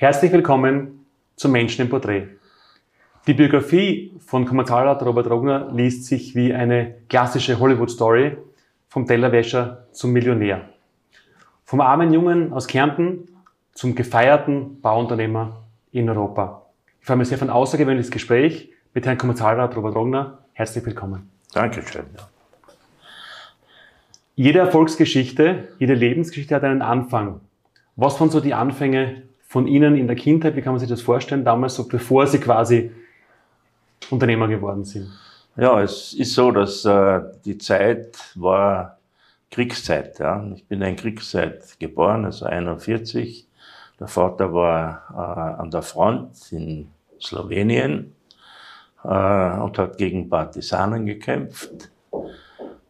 Herzlich willkommen zum Menschen im Porträt. Die Biografie von Kommentarrat Robert Rogner liest sich wie eine klassische Hollywood-Story vom Tellerwäscher zum Millionär. Vom armen Jungen aus Kärnten zum gefeierten Bauunternehmer in Europa. Ich freue mich sehr auf ein außergewöhnliches Gespräch mit Herrn Kommentarrat Robert Rogner. Herzlich willkommen. Dankeschön. Jede Erfolgsgeschichte, jede Lebensgeschichte hat einen Anfang. Was waren so die Anfänge von Ihnen in der Kindheit? Wie kann man sich das vorstellen, damals, so bevor Sie quasi Unternehmer geworden sind? Ja, es ist so, dass äh, die Zeit war Kriegszeit. Ja. Ich bin in Kriegszeit geboren, also 41. Der Vater war äh, an der Front in Slowenien äh, und hat gegen Partisanen gekämpft.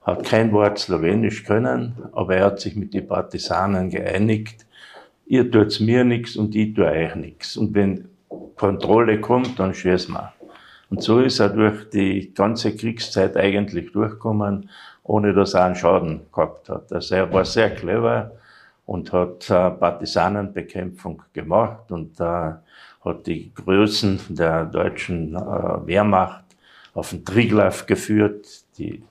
Hat kein Wort Slowenisch können, aber er hat sich mit den Partisanen geeinigt. Ihr tut's mir nichts und ich tue euch nichts. Und wenn Kontrolle kommt, dann schießen wir. Und so ist er durch die ganze Kriegszeit eigentlich durchgekommen, ohne dass er einen Schaden gehabt hat. Also er war sehr clever und hat äh, Partisanenbekämpfung gemacht und äh, hat die Größen der deutschen äh, Wehrmacht auf den Triglav geführt, die,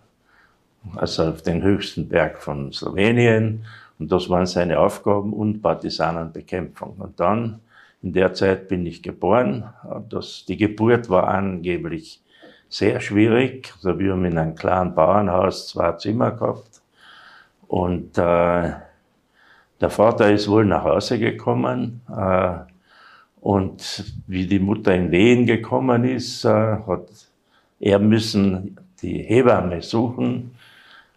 also auf den höchsten Berg von Slowenien. Und das waren seine Aufgaben und Partisanenbekämpfung. Und dann, in der Zeit bin ich geboren. Das, die Geburt war angeblich sehr schwierig. Also wir haben in einem kleinen Bauernhaus zwei Zimmer gehabt. Und äh, der Vater ist wohl nach Hause gekommen. Äh, und wie die Mutter in Wehen gekommen ist, äh, hat er müssen die Hebamme suchen.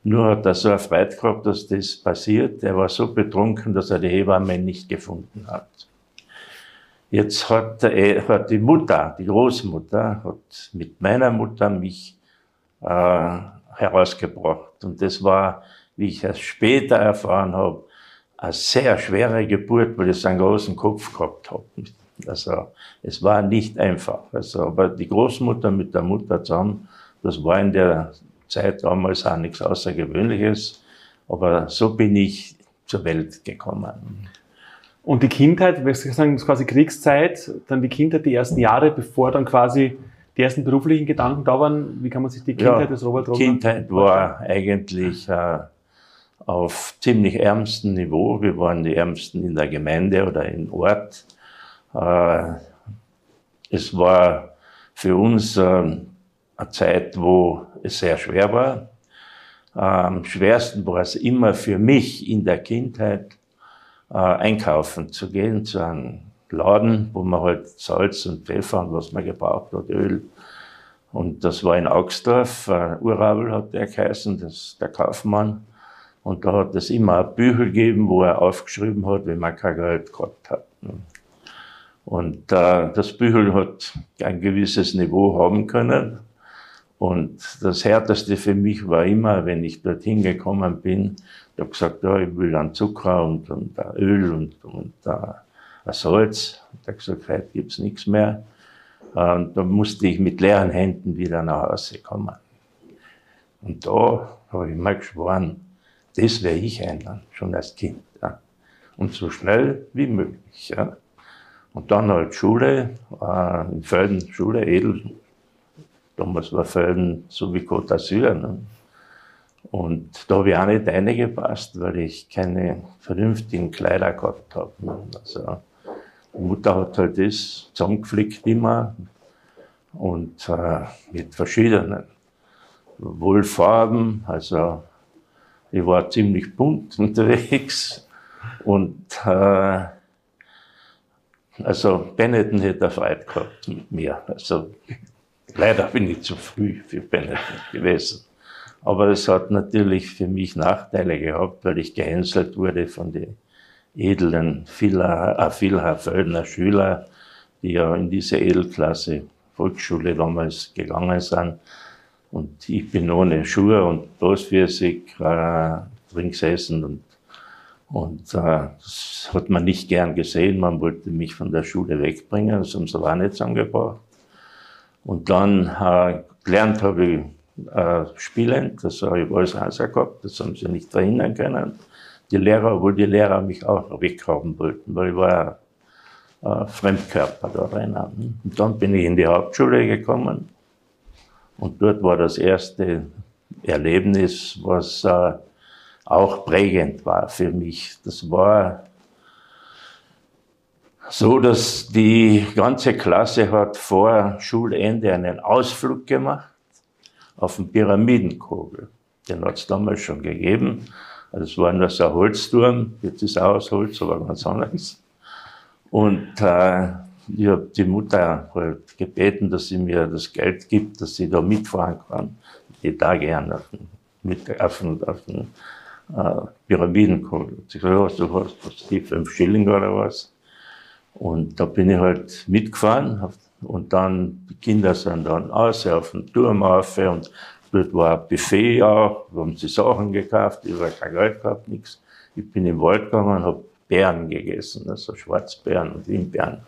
Nur hat er so eine Freude gehabt, dass das passiert. Er war so betrunken, dass er die Hebamme nicht gefunden hat. Jetzt hat, er, hat die Mutter, die Großmutter, hat mit meiner Mutter mich äh, herausgebracht. Und das war, wie ich es später erfahren habe, eine sehr schwere Geburt, weil ich einen großen Kopf gehabt habe. Also es war nicht einfach. Also, aber die Großmutter mit der Mutter zusammen, das war in der Zeit damals auch nichts Außergewöhnliches. Aber so bin ich zur Welt gekommen. Und die Kindheit, wir sagen quasi Kriegszeit, dann die Kindheit, die ersten Jahre, bevor dann quasi die ersten beruflichen Gedanken da waren, wie kann man sich die Kindheit ja, des Robert Rogner Kindheit war eigentlich äh, auf ziemlich ärmstem Niveau. Wir waren die Ärmsten in der Gemeinde oder im Ort. Äh, es war für uns äh, eine Zeit, wo es sehr schwer war. Am schwersten war es immer für mich in der Kindheit, äh, einkaufen zu gehen zu einem Laden, wo man halt Salz und Pfeffer und was man gebraucht hat, Öl. Und das war in Augsdorf, Urabel hat der geheißen, das, der Kaufmann. Und da hat es immer ein Büchel gegeben, wo er aufgeschrieben hat, wenn man kein Geld gehabt hat. Und äh, das Büchel hat ein gewisses Niveau haben können. Und das Härteste für mich war immer, wenn ich dorthin gekommen bin, ich habe gesagt, ja, ich will dann Zucker und, und Öl und, und uh, Salz. Er hat gesagt, heute gibt's nichts mehr. Und da musste ich mit leeren Händen wieder nach Hause kommen. Und da habe ich mal geschworen, das werde ich ändern, schon als Kind. Ja. Und so schnell wie möglich. Ja. Und dann halt Schule, äh, in Felden Schule, Edel. Damals war Felden so wie Côte d'Azur. Ne? Und da habe ich auch nicht reingepasst, weil ich keine vernünftigen Kleider gehabt habe. Ne? Also, die Mutter hat halt das zusammengeflickt immer und äh, mit verschiedenen Wohlfarben. Also ich war ziemlich bunt unterwegs und äh, also Benetton hätte er Freude gehabt mit mir. Also leider bin ich zu früh für Benetton gewesen. Aber es hat natürlich für mich Nachteile gehabt, weil ich gehänselt wurde von den edlen Vilha-Földner äh, Schüler, die ja in diese Edelklasse Volksschule damals gegangen sind. Und ich bin ohne Schuhe und bloßfüßig äh, drin gesessen und und äh, das hat man nicht gern gesehen. Man wollte mich von der Schule wegbringen. Das haben sie aber auch nicht zusammengebracht. Und dann äh, gelernt habe ich äh, spielend. Das habe ich alles Hauser gehabt. Das haben sie nicht verhindern können. Die Lehrer, obwohl die Lehrer mich auch weghaben wollten, weil ich war äh, Fremdkörper da drinnen. Und dann bin ich in die Hauptschule gekommen und dort war das erste Erlebnis, was äh, auch prägend war für mich. Das war so, dass die ganze Klasse hat vor Schulende einen Ausflug gemacht auf den Pyramidenkogel. Den hat es damals schon gegeben. Also es war nur so ein Holzturm, jetzt ist auch aus Holz, aber ganz anders. Und äh, ich habe die Mutter halt gebeten, dass sie mir das Geld gibt, dass sie da mitfahren kann. Ich da gerne auf den, mit, auf den, auf den äh, Pyramidenkogel. Sie gesagt, ja, du hast, hast die fünf Schilling oder was. Und da bin ich halt mitgefahren und dann, die Kinder sind dann aus, auf den Turm auf und dort war ein Buffet auch, da haben sie Sachen gekauft, ich habe kein Geld gehabt, nichts. Ich bin im Wald gegangen und habe Beeren gegessen, also Schwarzbeeren und Windbeeren.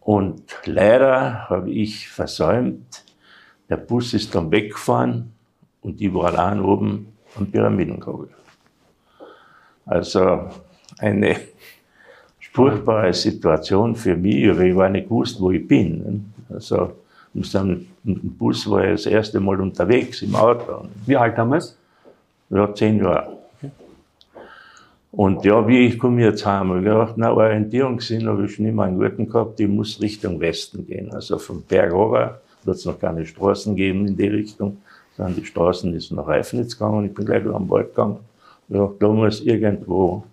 Und leider habe ich versäumt, der Bus ist dann weggefahren und ich war allein oben am Pyramidenkogel. Also eine furchtbare Situation für mich, aber ich war nicht gewusst, wo ich bin. Also, mit dem Bus war ich das erste Mal unterwegs im Auto. Wie alt damals? Ja, zehn Jahre. Und ja, wie ich komme jetzt heim? Ich gedacht, na, Orientierungssinn habe ich schon immer einen guten gehabt, ich muss Richtung Westen gehen. Also vom Berg runter, wird es noch keine Straßen geben in die Richtung, sondern die Straßen ist nach Reifnitz gegangen, ich bin gleich am Wald gegangen. Ich dachte, da muss irgendwo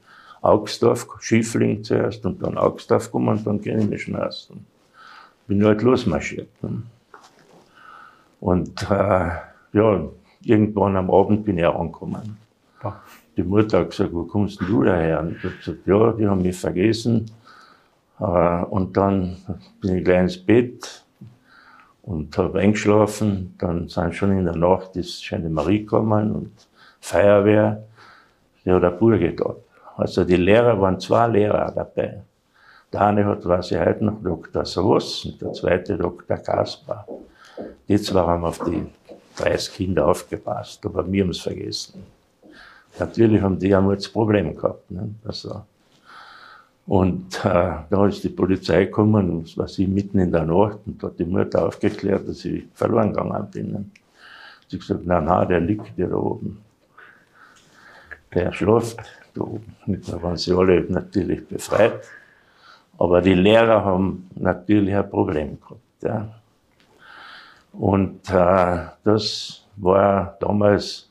Augsdorf, Schiefling zuerst und dann Augsdorf gekommen und dann kenne ich mich schon erst. Bin halt losmarschiert. Ne? Und äh, ja, irgendwann am Abend bin ich angekommen. Die Mutter hat gesagt, wo kommst denn du daher? Und ich habe gesagt, ja, die haben mich vergessen. Äh, und dann bin ich gleich ins Bett und habe eingeschlafen. Dann sind schon in der Nacht ist Scheine Marie gekommen und Feuerwehr. Die hat eine Burge gehabt. Also die Lehrer waren zwei Lehrer dabei. Der eine hat, weiß heute noch, Dr. Soos und der zweite Dr. Kaspar. Die zwei haben auf die 30 Kinder aufgepasst, aber wir haben es vergessen. Natürlich haben die einmal das Problem gehabt. Ne? Also, und äh, da ist die Polizei gekommen, und war sie mitten in der Nacht, und hat die Mutter aufgeklärt, dass ich verloren gegangen bin. Ne? Sie hat gesagt, nein, nein, der liegt hier oben. Der schläft da waren sie alle natürlich befreit. Aber die Lehrer haben natürlich ein Problem gehabt. Ja. Und äh, das war damals,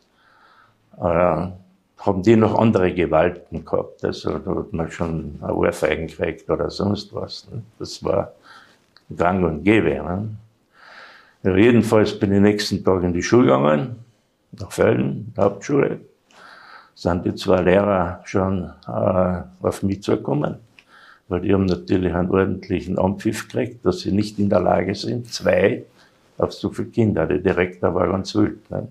äh, haben die noch andere Gewalten gehabt. Also da hat man schon ein Ohrfeigen gekriegt oder sonst was. Ne? Das war gang und gäbe. Ne? Jedenfalls bin ich nächsten Tag in die Schule gegangen, nach Völlen, Hauptschule sind die zwei Lehrer schon äh, auf mich zugekommen, weil die haben natürlich einen ordentlichen Ampfiff gekriegt, dass sie nicht in der Lage sind, zwei auf so viele Kinder. Der Direktor war ganz wild. Ne?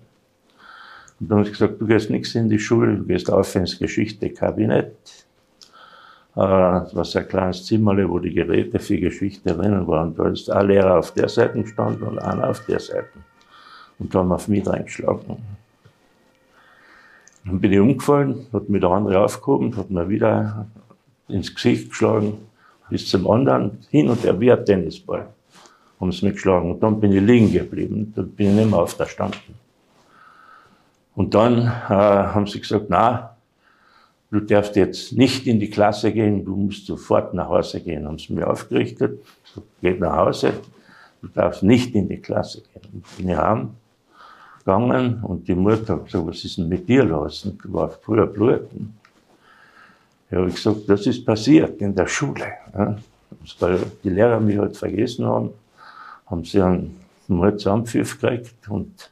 Und dann haben sie gesagt, du gehst nichts in die Schule, du gehst auf ins Geschichte-Kabinett. Äh, das war so ein kleines Zimmerle, wo die Geräte für Geschichte drinnen waren. Da ist ein Lehrer auf der Seite gestanden und einer auf der Seite. Und da haben auf mich reingeschlagen. Dann bin ich umgefallen, hat mir der andere aufgehoben, hat mir wieder ins Gesicht geschlagen, bis zum anderen, hin und her wie ein Tennisball. Haben sie mich geschlagen. Und dann bin ich liegen geblieben, dann bin ich nicht mehr auferstanden. Und dann äh, haben sie gesagt, na, du darfst jetzt nicht in die Klasse gehen, du musst sofort nach Hause gehen. Haben sie mir aufgerichtet, so, geht nach Hause, du darfst nicht in die Klasse gehen. Und bin ich heim, gegangen und die Mutter hat gesagt, was ist denn mit dir los? Und warst früher bluten. Ja, habe ich gesagt, das ist passiert in der Schule. Ja. Weil die Lehrer mich halt vergessen haben, haben sie einen Mordsampfiff gekriegt und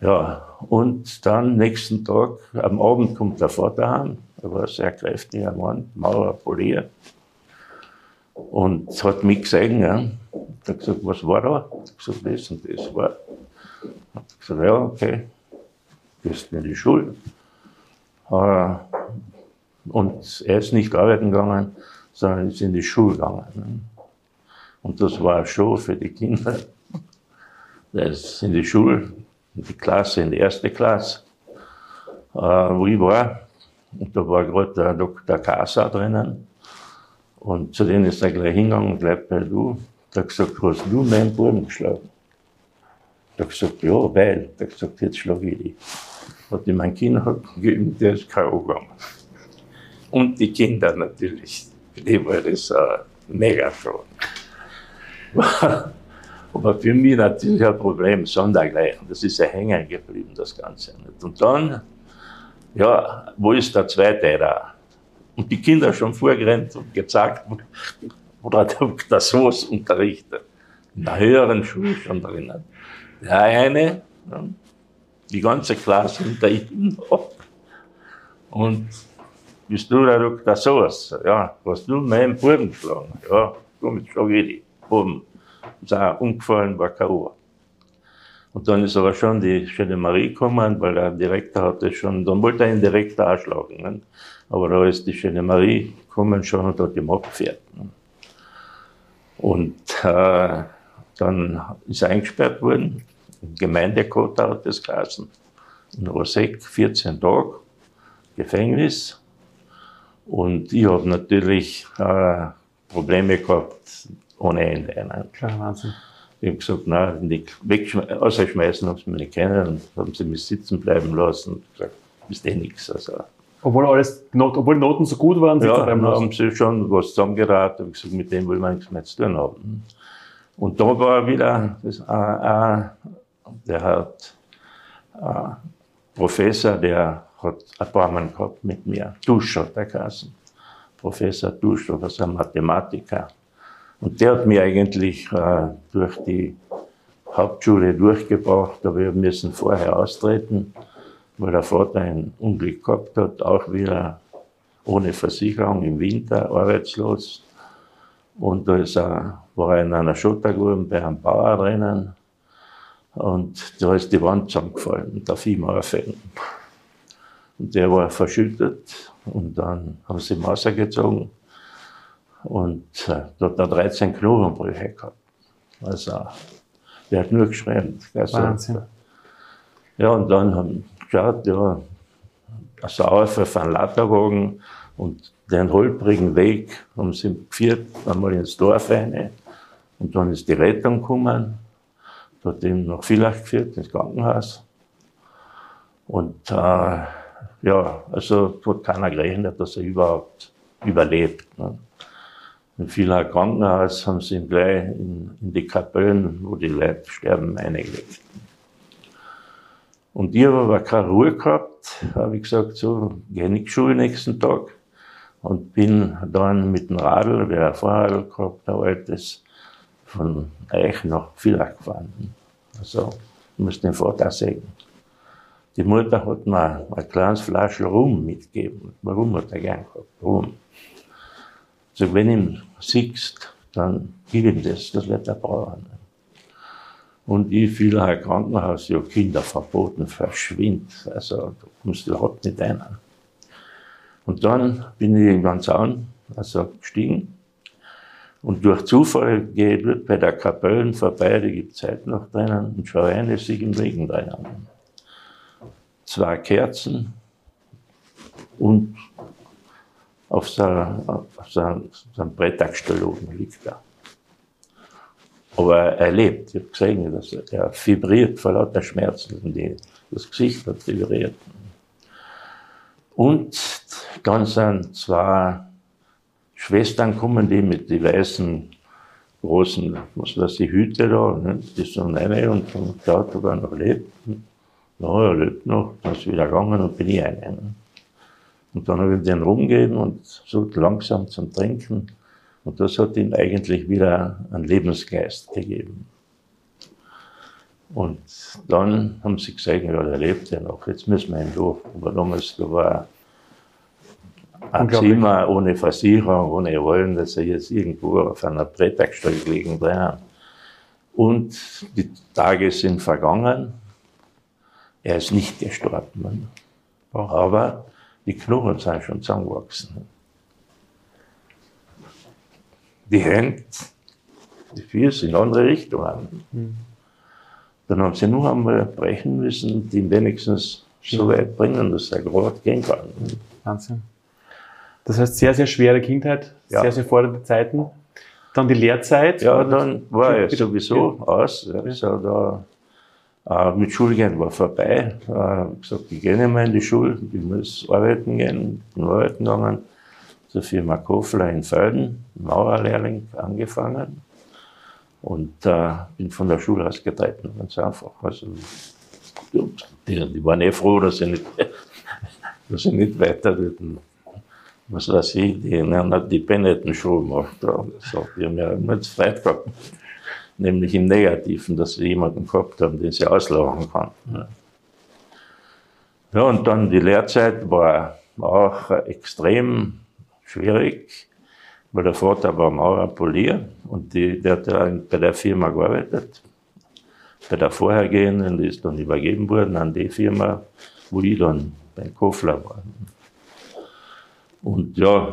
ja, und dann nächsten Tag, am Abend kommt der Vater heim, er war ein sehr kräftiger Mann, Maurer poliert. Und hat mich gesehen, ja. hat gesagt, was war da? Ich gesagt, das und das war. Hab gesagt, ja, okay, gehst in die Schule. Äh, und er ist nicht arbeiten gegangen, sondern ist in die Schule gegangen. Und das war schon für die Kinder. Er ist in die Schule, in die Klasse, in die erste Klasse, äh, wo ich war. Und da war gerade der Dr. Kasa drinnen. Und zu denen ist er gleich hingegangen und gleich bei du. Der hat gesagt, hast du meinen Buben geschlagen? Der hat gesagt, ja, weil. Der hat gesagt, jetzt schlage ich dich. Hat ihm mein Kind gegeben, der ist K.O. gegangen. Und die Kinder natürlich. Für die war das ein mega schon. Aber für mich natürlich ein Problem, sondergleichen. Das ist ja hängen geblieben, das Ganze. Und dann, ja, wo ist der zweite da? Und die Kinder schon vorgerannt und gezeigt, wo der. Soos unterrichtet. In der höheren Schule schon drinnen. Eine, die ganze Klasse hinter ihm Und bist du der Dr. Soos? Ja, hast du meinen Buben geschlagen? Ja, komm, jetzt schlag ich die. Buben. Ist auch umgefallen, war K.O. Und dann ist aber schon die schöne Marie gekommen, weil der Direktor hatte schon, dann wollte er ihn direkt anschlagen. Ne? Aber da ist die schöne Marie gekommen schon und hat ihm abgefährt. Ne? Und äh, dann ist er eingesperrt worden. Im Gemeindekota hat das geheißen. In Rosek 14 Tage Gefängnis. Und ich habe natürlich äh, Probleme gehabt ohne Ende. Ne? Klar, Wahnsinn. Ich habe gesagt, nein, nicht rausschmeißen haben sie mich nicht kennen und haben sie mich sitzen bleiben lassen und gesagt, ist eh nichts. Also, obwohl, alles, obwohl die Noten so gut waren, sitzen ja, bleiben lassen? haben sie schon was zusammengeraten und gesagt, mit dem wollen wir nichts mehr zu tun haben. Und da war wieder, das, äh, äh, der hat äh, Professor, der hat Mal gehabt mit mir, Dusch hat er geheißen. Professor Dusch, das ist ein Mathematiker. Und der hat mich eigentlich äh, durch die Hauptschule durchgebracht, aber wir müssen vorher austreten, weil der Vater ein Unglück gehabt hat, auch wieder ohne Versicherung im Winter arbeitslos. Und da er, war er in einer Schottergrube bei einem Bauer drinnen und da ist die Wand zusammengefallen und auf ihm aufhängen. Und der war verschüttet und dann haben sie ihn rausgezogen und äh, dort hat er 13 Knochenbrüche gehabt. Also, der hat nur geschwärmt. Also, Wahnsinn. Ja, und dann haben geschaut, ja, also auf einen Latterwagen und den holprigen Weg haben sie geführt, einmal ins Dorf rein. Und dann ist die Rettung gekommen, dort eben nach Villach geführt, ins Krankenhaus. Und äh, ja, also hat keiner gerechnet, dass er überhaupt überlebt. Ne. In vieler Krankenhaus haben sie ihn gleich in, in die Kapellen, wo die Leute sterben, eingelegt. Und ich habe aber keine Ruhe gehabt, habe ich gesagt, so, gehe nicht Schule nächsten Tag. Und bin dann mit dem Radl, wer ein Fahrradl gehabt, ein altes, von Eich nach Villach gefahren. Also, ich muss den Vater sägen. Die Mutter hat mir ein kleines Flaschel Rum mitgegeben. Warum hat er gern gehabt? Rum. Also wenn ihm siehst, dann gib ihm das, das wird er brauchen. Und ich fiel ein Krankenhaus, ja, Kinder verboten, verschwind. Also, da kommst du überhaupt nicht rein. Und dann bin ich den Zaun, also gestiegen. Und durch Zufall dort bei der Kapelle vorbei, die gibt heute noch drinnen, und schaue eine sich im Regen drinnen. Zwei Kerzen und auf so, auf oben liegt er. Aber er lebt. Ich habe gesehen, dass er, er vibriert vor lauter Schmerzen. Die, das Gesicht hat vibriert. Und dann sind zwei Schwestern kommen, die mit den weißen großen, was weiß ich, Hüte da, ne? die sind rein und haben geschaut, ob er noch lebt. Ja, er lebt noch, dann ist wieder gegangen und bin ich rein. Ne? Und dann habe ich den rumgegeben und so langsam zum Trinken. Und das hat ihm eigentlich wieder einen Lebensgeist gegeben. Und dann haben sie gesagt, ja, der lebt ja noch, jetzt müssen wir ihn durch. Aber damals, da war Zimmer ohne Versicherung, ohne Rollen, dass er jetzt irgendwo auf einer Brettagstelle liegen drin. Und die Tage sind vergangen. Er ist nicht gestorben. Aber die Knochen sind schon zusammengewachsen. Die Hände, die Füße in andere Richtungen. Mhm. Dann haben sie nur einmal brechen müssen, die wenigstens so weit bringen, dass er gerade gehen kann. Wahnsinn. Das heißt, sehr, sehr schwere Kindheit, Ja. sehr, sehr fordernde Zeiten. Dann die Lehrzeit. Ja, dann war ich sowieso bitte. aus. Ja, so da, äh, mit Schulgehen war vorbei. Äh, hab gesagt, ich gehe nicht mehr in die Schule, ich muss arbeiten gehen. Bin arbeiten gegangen, zur Firma Kofler in Felden, Maurerlehrling angefangen. Und äh, bin von der Schule ausgetreten, ganz einfach. Also, die, die waren eh froh, dass ich nicht, dass ich nicht weiter was weiß ich, die, nein, die Benetton-Schule gemacht. Ja, so, die haben ja immer Zeit gehabt. Nämlich im Negativen, dass sie jemanden gehabt haben, den sie auslachen konnten. Ja. ja, und dann die Lehrzeit war auch extrem schwierig, weil der Vater war Maurer Polier und die, der hat ja bei der Firma gearbeitet. Bei der vorhergehenden, die ist dann übergeben worden an die Firma, wo ich dann beim Kofler war. Und ja,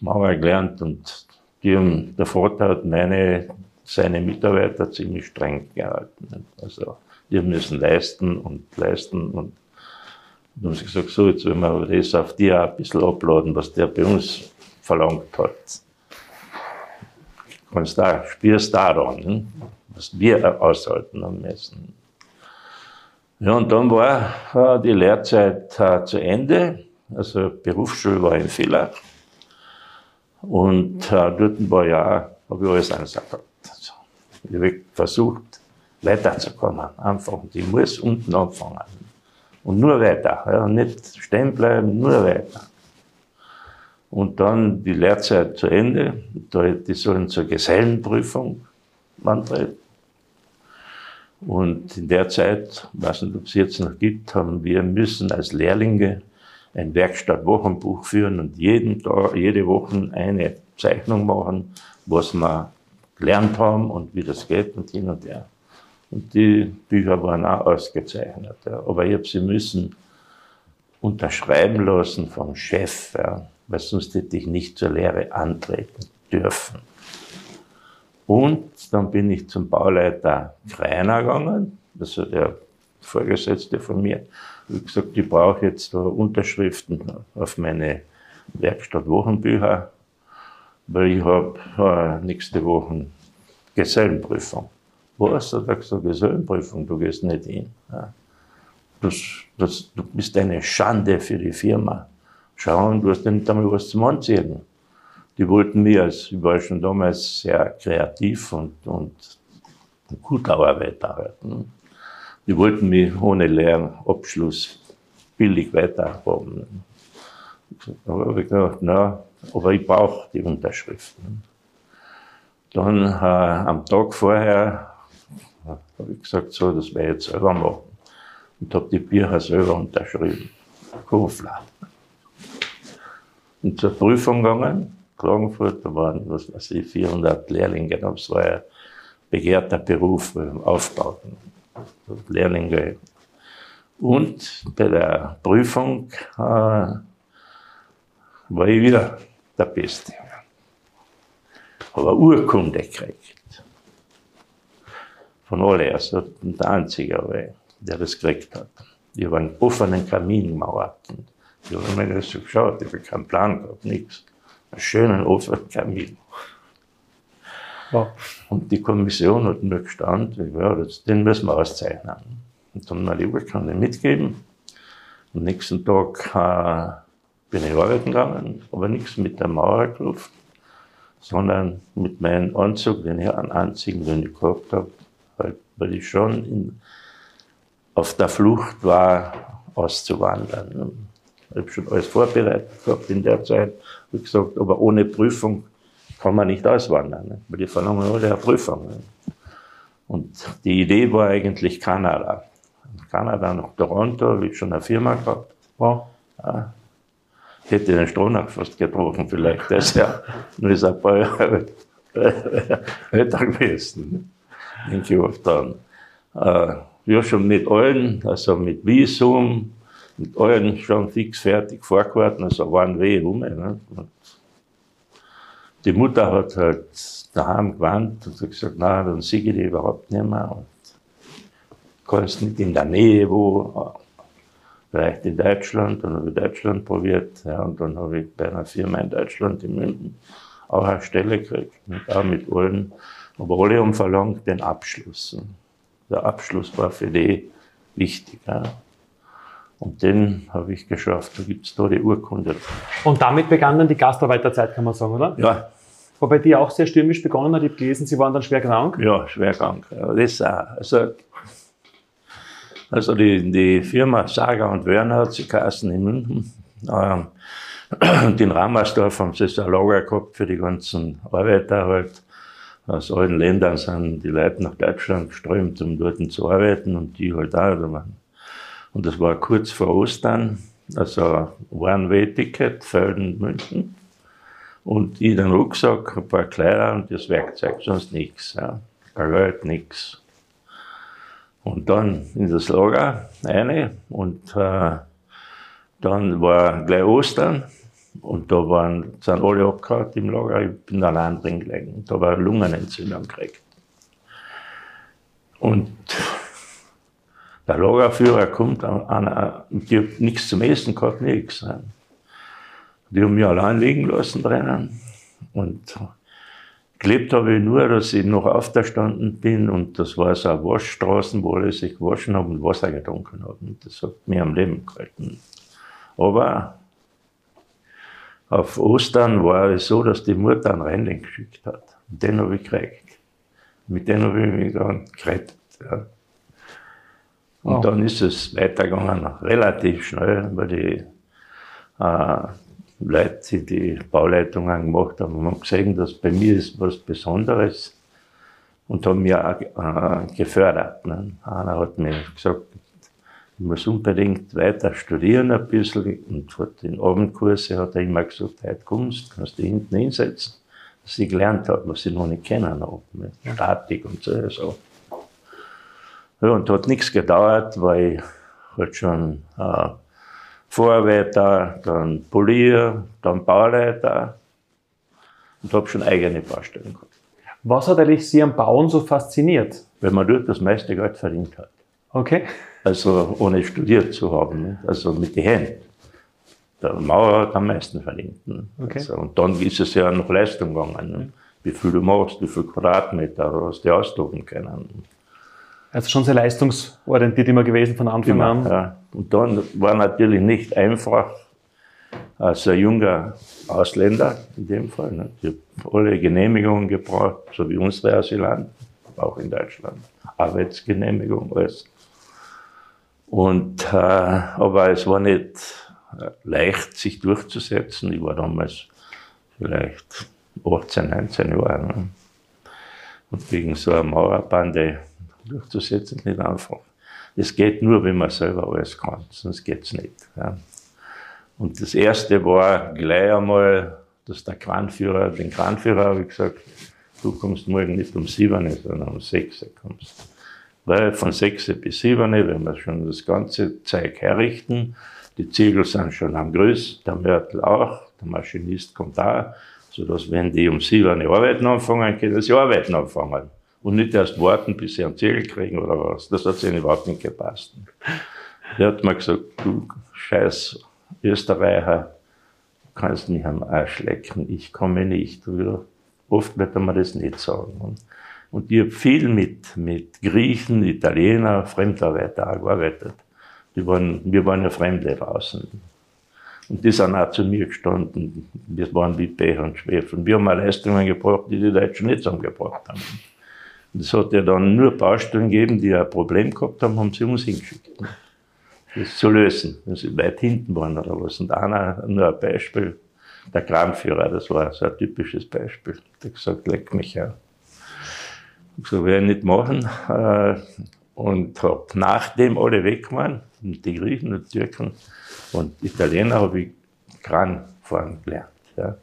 Mauer gelernt und die haben, der Vater hat meine, seine Mitarbeiter ziemlich streng gehalten. Also die müssen leisten und leisten und dann haben sie gesagt, so, jetzt wollen wir das auf dir auch ein bisschen abladen, was der bei uns verlangt hat. Kannst da, spürst da dann, ne? was wir aushalten haben müssen. Ja, und dann war äh, die Lehrzeit äh, zu Ende. Also Berufsschule war in Villach. Und äh, dort war ja, habe ich alles angesagt. Also, ich habe versucht, weiterzukommen. Und ich muss unten anfangen. Und nur weiter. Ja, nicht stehen bleiben, nur weiter. Und dann die Lehrzeit zu Ende. Da, die sollen zur Gesellenprüfung antreten. Und in der Zeit, ich weiß nicht, ob es jetzt noch gibt, haben wir müssen als Lehrlinge ein Werkstattwochenbuch führen und jeden Tag, jede Woche eine Zeichnung machen, was wir gelernt haben und wie das geht und hin und her. Und die Bücher waren auch ausgezeichnet. Ja. Aber ich habe sie müssen unterschreiben lassen vom Chef, ja, weil sonst hätte ich nicht zur Lehre antreten dürfen. Und dann bin ich zum Bauleiter Kreiner gegangen, ist der Vorgesetzte von mir. Habe gesagt, ich brauche jetzt Unterschriften auf meine Werkstattwochenbücher, weil ich habe äh, nächste Woche Gesellenprüfung. Was? Hat er gesagt, Gesellenprüfung, du gehst nicht hin. Das, das, du bist eine Schande für die Firma. Schau, du hast nicht einmal was zum Anziehen die wollten mich als, ich war schon damals sehr kreativ und, und gut Arbeiter halten. Die wollten mich ohne Lehrabschluss billig weiterhaben. Da habe ich gedacht, na, aber ich brauche die Unterschriften. Dann äh, am Tag vorher habe ich gesagt, so, das werde ich jetzt selber machen. Und habe die Bücher selber unterschrieben. Kofler. Und zur Prüfung gegangen. Klagenfurt, da waren, was weiß ich, 400 Lehrlinge, das war ein begehrter Beruf Aufbauten. Lehrlinge. Und bei der Prüfung äh, war ich wieder der Beste. Aber Urkunde gekriegt. Von alle, also der Einzige, der das gekriegt hat. Habe einen offenen Kamin gemauert. Ich habe mir das so geschaut, ich habe keinen Plan gehabt, nichts einen schönen offenen Kamin. Ja. Und die Kommission hat nur gestanden, ja, das, den müssen wir auszeichnen. Und dann mal die Urkunde mitgeben. Am nächsten Tag äh, bin ich arbeiten gegangen, aber nichts mit der Maurerkluft, sondern mit meinem Anzug, den ich einen einzigen, den ich gehabt habe, weil, weil ich schon in, auf der Flucht war, auszuwandern. Ich habe schon alles vorbereitet gehabt in der Zeit. Wie gesagt, aber ohne Prüfung kann man nicht auswandern, ne? weil die verlangen alle eine Prüfung. Ne? Und die Idee war eigentlich Kanada. Kanada nach Toronto, habe ich schon eine Firma gehabt. Wow. Ja. Ich hätte den Stronach fast getroffen, vielleicht. Der ist ja nur ein paar Jahre älter gewesen. ne? Denke ich oft dran. Äh, ja, schon mit allen, also mit Visum, mit allen schon fix fertig vorgewartet, also waren weh rum. Ne? Die Mutter hat halt daheim gewarnt und hat gesagt, nein, dann sehe ich die überhaupt nicht mehr. Und kannst nicht in der Nähe, wo. vielleicht in Deutschland, dann habe ich Deutschland probiert, ja, und dann habe ich bei einer Firma in Deutschland in München auch eine Stelle gekriegt, auch mit allen, aber alle haben verlangt den Abschluss. Der Abschluss war für die wichtig. Ja. Und den habe ich geschafft. Da gibt es da die Urkunde. Und damit begann dann die Gastarbeiterzeit, kann man sagen, oder? Ja. Wobei die auch sehr stürmisch begonnen hat. Ich habe gelesen, Sie waren dann schwer krank. Ja, schwer krank. Das auch. Also, also die, die Firma Saga und Werner hat sie geheißen in München. Ähm, und in Rammersdorf haben sie so ein Lager gehabt für die ganzen Arbeiter halt. Aus allen Ländern sind die Leute nach Deutschland geströmt, um dort zu arbeiten und die halt auch. Und das war kurz vor Ostern, also One-Way-Ticket, Felden, München. Und ich den Rucksack, ein paar Kleider und das Werkzeug, sonst nichts. Ja. Kein nichts. Und dann in das Lager eine und äh, dann war gleich Ostern und da waren, sind alle abgehauen im Lager. Ich bin allein drin gelegen. Da war Lungenentzündung gekriegt. Und der Lagerführer kommt, die haben nichts zum Essen gehabt, nichts. Die haben mich allein liegen lassen drinnen. Und gelebt habe ich nur, dass ich noch auferstanden bin und das war so eine Waschstraßen, wo alle sich gewaschen haben und Wasser getrunken haben. Das hat mich am Leben gehalten. Aber auf Ostern war es so, dass die Mutter einen Rennling geschickt hat. Den habe ich gekriegt. Mit dem habe ich mich dann gerettet. Ja. Und oh. dann ist es weitergegangen, relativ schnell, weil die äh, Leute, die die Bauleitungen gemacht haben, haben gesehen, dass bei mir ist was Besonderes und haben mich auch äh, gefördert. Ne? Einer hat mir gesagt, ich muss unbedingt weiter studieren ein bisschen und hat den Abendkurse hat er immer gesagt, heute kommst, kannst du hinten hinsetzen, dass ich gelernt habe, was ich noch nicht kennen habe, mit Statik und so. Ja, und hat nichts gedauert, weil ich halt schon äh, Vorarbeiter, dann Polier, dann Bauleiter und habe schon eigene Baustellen gehabt. Was hat eigentlich Sie am Bauen so fasziniert? Weil man dort das meiste Geld verdient hat. Okay. Also ohne studiert zu haben, ne? also mit den Händen. Der Maurer hat am meisten verdient. Ne? Okay. Also, und dann ist es ja noch Leistung gegangen. Ne? Wie viel du machst, wie viel Quadratmeter, hast du austoben können. Also schon sehr leistungsorientiert immer gewesen von Anfang immer, an. Ja. Und dann war natürlich nicht einfach, als ein junger Ausländer in dem Fall. Ne? Ich habe alle Genehmigungen gebraucht, so wie unsere Asylanten, auch in Deutschland. Arbeitsgenehmigung, alles. Und, äh, aber es war nicht leicht, sich durchzusetzen. Ich war damals vielleicht 18, 19 Jahre. Ne? Und gegen so eine Mauerbande durchzusetzen, ist nicht einfach. Es geht nur, wenn man selber alles kann, sonst geht es nicht. Ja. Und das erste war gleich einmal, dass der Kranführer, den Kranführer habe ich gesagt, du kommst morgen nicht um sieben, sondern um sechs kommst. Weil von sechs bis sieben, wenn wir schon das ganze Zeug herrichten, die Ziegel sind schon am Größ, der Mörtel auch, der Maschinist kommt da, sodass wenn die um sieben arbeiten anfangen, können sie arbeiten anfangen und nicht erst warten, bis sie einen Zettel kriegen oder was. Das hat ihnen überhaupt nicht gepasst. Der hat mir gesagt, du scheiß Österreicher, du kannst mich am Arsch lecken, ich komme nicht. Oft wird man das nicht sagen. Und ich habe viel mit, mit Griechen, Italiener, Fremdarbeiter gearbeitet. Die waren, wir waren ja Fremde draußen. Und die sind auch zu mir gestanden. Wir waren wie Pech und Schwefel. Wir haben auch Leistungen gebracht, die die Deutschen nicht zusammengebracht haben. Es hat ja dann nur Baustellen gegeben, die ein Problem gehabt haben, haben sie uns hingeschickt. Das zu lösen, wenn sie weit hinten waren oder was. Und einer, nur ein Beispiel, der Kranführer, das war so ein typisches Beispiel. Der hat gesagt, leck mich an. Ich so werde ich nicht machen. Äh, und habe nachdem alle weg waren, die Griechen und Türken und Italiener, habe ich Kran fahren gelernt. Ja.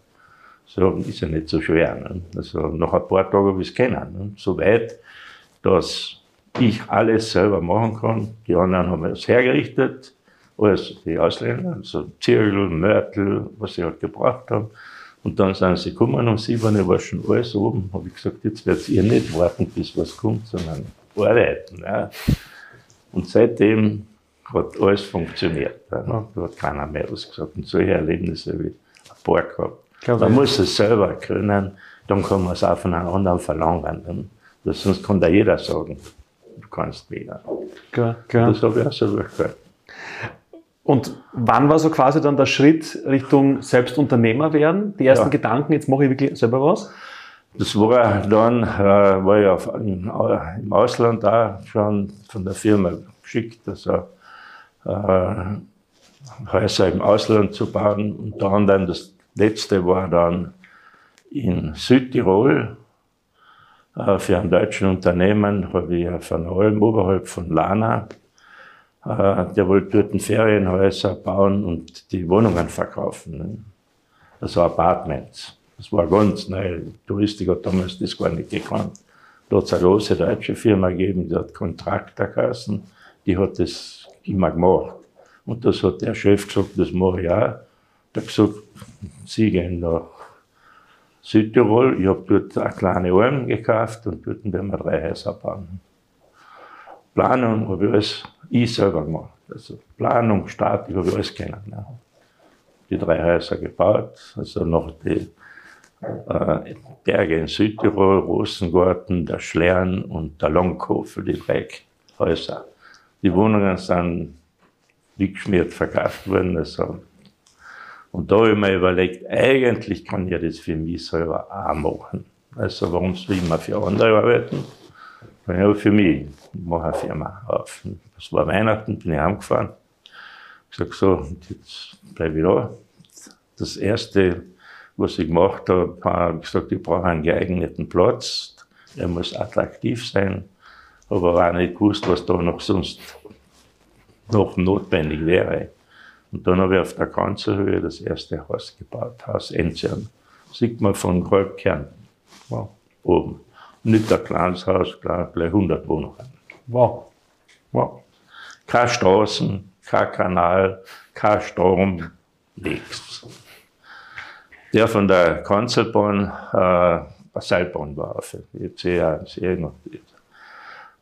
So ist ja nicht so schwer. Ne? Also nach ein paar Tagen habe ich es kennen. Ne? So weit, dass ich alles selber machen kann. Die anderen haben es hergerichtet, alles die Ausländer, also Zirkel, Mörtel, was sie halt gebraucht haben. Und dann sind sie gekommen um sieben, war schon alles oben. Habe ich gesagt, jetzt werdet ihr nicht warten, bis was kommt, sondern arbeiten. Ja. Und seitdem hat alles funktioniert. Ja. Da hat keiner mehr ausgesagt. Und solche Erlebnisse wie ein paar gehabt. Glaub Man ich. muss es selber können, dann kann man es auch von einem anderen verlangen. Ja. Sonst kann da jeder sagen, du kannst mehr. Klar, klar. Das habe ich auch selber gehört. Und wann war so quasi dann der Schritt Richtung Selbstunternehmer werden? Die ersten Ja. Gedanken, jetzt mache ich wirklich selber was? Das war dann, äh, war ich auf, im, Au- im Ausland da schon von der Firma geschickt, also äh, Häuser im Ausland zu bauen. Und dann, dann das letzte war dann in Südtirol äh, für ein deutsches Unternehmen, habe ich einer Alm oberhalb von Lana. Äh, der wollte dort ein Ferienhäuser bauen und die Wohnungen verkaufen. Ne? also Apartments. Das war ganz neu. Touristik hat damals das gar nicht gekannt. Da hat es eine große deutsche Firma gegeben, die hat Kontraktor geheißen, die hat das immer gemacht. Und das hat der Chef gesagt, das mache ich auch. Hat gesagt, Sie gehen nach Südtirol, ich habe dort eine kleine Alm gekauft und dort werden wir drei Häuser bauen. Planung habe ich alles ich selber gemacht. Also Planung, ich habe alles kennen. Ja die drei Häuser gebaut, also noch die äh, Berge in Südtirol, Rosengarten, der Schlern und der Longhof, die drei Häuser. Die Wohnungen sind wie geschmiert verkauft worden. Also. Und da habe ich mir überlegt, eigentlich kann ich das für mich selber auch machen. Also warum soll ich immer für andere arbeiten? Aber für mich, ich mache eine Firma auf. Das war Weihnachten, bin ich heimgefahren. Ich gesagt, so, jetzt bleibe ich da. Das erste, was ich gemacht habe, habe ich gesagt, ich brauche einen geeigneten Platz. Er muss attraktiv sein. Aber auch nicht gewusst, was da noch sonst noch notwendig wäre. Und dann habe ich auf der Kanzelhöhe das erste Haus gebaut, Haus Enzian. Sieht man von Kolbkern ja, oben. Nicht ein kleines Haus, gleich gleich 100 Wohnungen. Wow. Wow. Keine Straßen, kein Kanal, kein Strom, nichts. Der von der Kanzelbahn, äh, eine Seilbahn war auf, die CA, noch.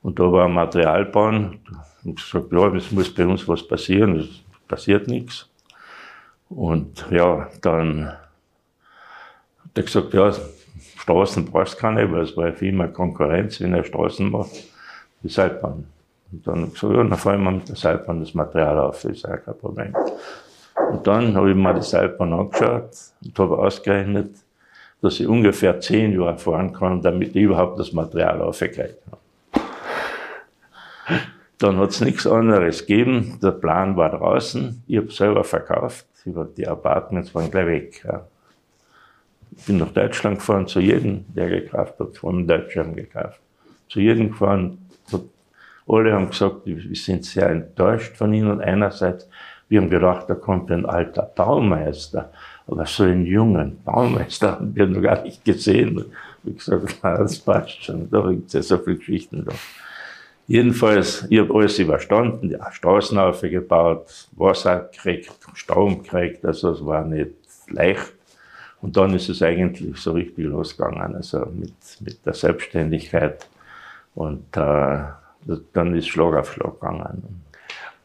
Und da war eine Materialbahn. Und ich gesagt, ja, es muss bei uns was passieren, passiert nichts. Und ja, dann hat er gesagt, ja, Straßen brauchst du keine, weil es war ja viel mehr Konkurrenz, wenn er Straßen macht, die Seilbahn. Und dann habe ich gesagt, ja, dann fahren wir mit der Seilbahn das Material auf, das ist auch kein Problem. Und dann habe ich mir die Seilbahn angeschaut und habe ausgerechnet, dass ich ungefähr zehn Jahre fahren kann, damit ich überhaupt das Material aufkriege. Dann hat es nichts anderes gegeben. Der Plan war draußen. Ich habe selber verkauft. Die Apartments waren gleich weg. Ja. Ich bin nach Deutschland gefahren, zu jedem, der gekauft hat, von Deutschland gekauft. Zu jedem gefahren. Alle haben gesagt, wir sind sehr enttäuscht von Ihnen. Einerseits, wir haben gedacht, da kommt ein alter Baumeister. Aber so einen jungen Baumeister haben wir noch gar nicht gesehen. Ich habe gesagt, na, das passt schon. Da gibt es ja so viele Geschichten da. Jedenfalls, ich habe alles überstanden, die Straßen aufgebaut, Wasser gekriegt, Strom gekriegt, also es war nicht leicht. Und dann ist es eigentlich so richtig losgegangen, also mit, mit der Selbstständigkeit. Und äh, dann ist Schlag auf Schlag gegangen.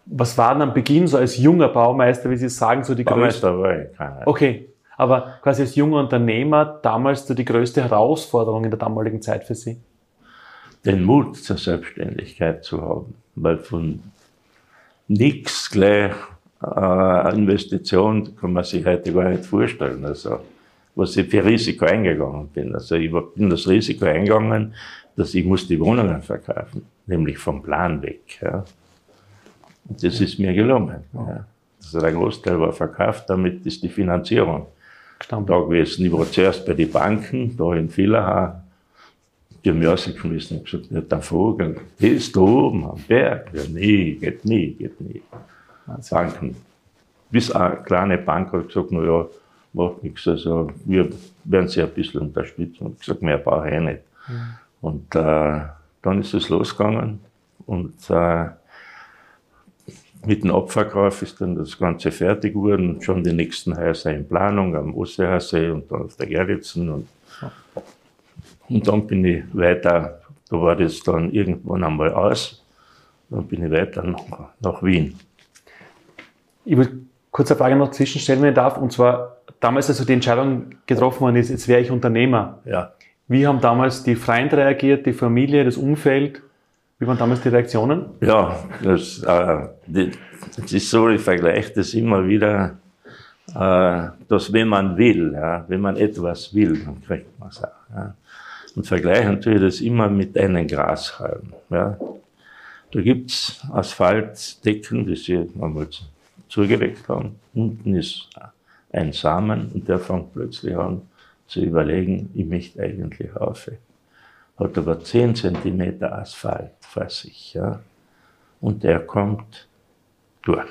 Was war denn am Beginn so als junger Baumeister, wie Sie sagen, so die größte? Baumeister war ich keiner. Okay, aber quasi als junger Unternehmer damals so die größte Herausforderung in der damaligen Zeit für Sie? Den Mut zur Selbstständigkeit zu haben, weil von nichts gleich äh, Investition kann man sich heute gar nicht vorstellen. Also, was ich für Risiko eingegangen bin. Also ich bin das Risiko eingegangen, dass ich muss die Wohnungen verkaufen, nämlich vom Plan weg. Ja. Und das ist mir gelungen. Ja. Also der Großteil war verkauft, damit ist die Finanzierung Gestanden. da gewesen. Ich war zuerst bei den Banken, da in Villach, die haben mich rausgeschmissen und gesagt, ja, der Vogel, ist da oben am Berg. Ja, nee, geht nie, geht nie. Banken. Bis eine kleine Bank hat gesagt, na ja, macht nichts, also wir werden sie ein bisschen unterstützen. Und gesagt, mehr brauche ich nicht. Und äh, dann ist es losgegangen und äh, mit dem Abverkauf ist dann das Ganze fertig geworden und schon die nächsten Häuser in Planung am Osterhaussee und dann auf der Gerlitzen und und dann bin ich weiter, da war das dann irgendwann einmal aus, dann bin ich weiter nach, nach Wien. Ich würde kurz eine Frage noch zwischenstellen, wenn ich darf. Und zwar, damals, als die Entscheidung getroffen worden ist, jetzt wäre ich Unternehmer. Ja. Wie haben damals die Freunde reagiert, die Familie, das Umfeld? Wie waren damals die Reaktionen? Ja, das, äh, die, das ist so, ich vergleiche das immer wieder, äh, dass wenn man will, ja, wenn man etwas will, dann kriegt man es auch. Ja. Und vergleiche natürlich das immer mit einem Grashalm. Ja. Da gibt's Asphaltdecken, die sie einmal zugelegt haben. Unten ist ein Samen und der fängt plötzlich an zu überlegen, ich möchte eigentlich auf. Hat aber 10 cm Asphalt vor sich. Ja. Und der kommt durch.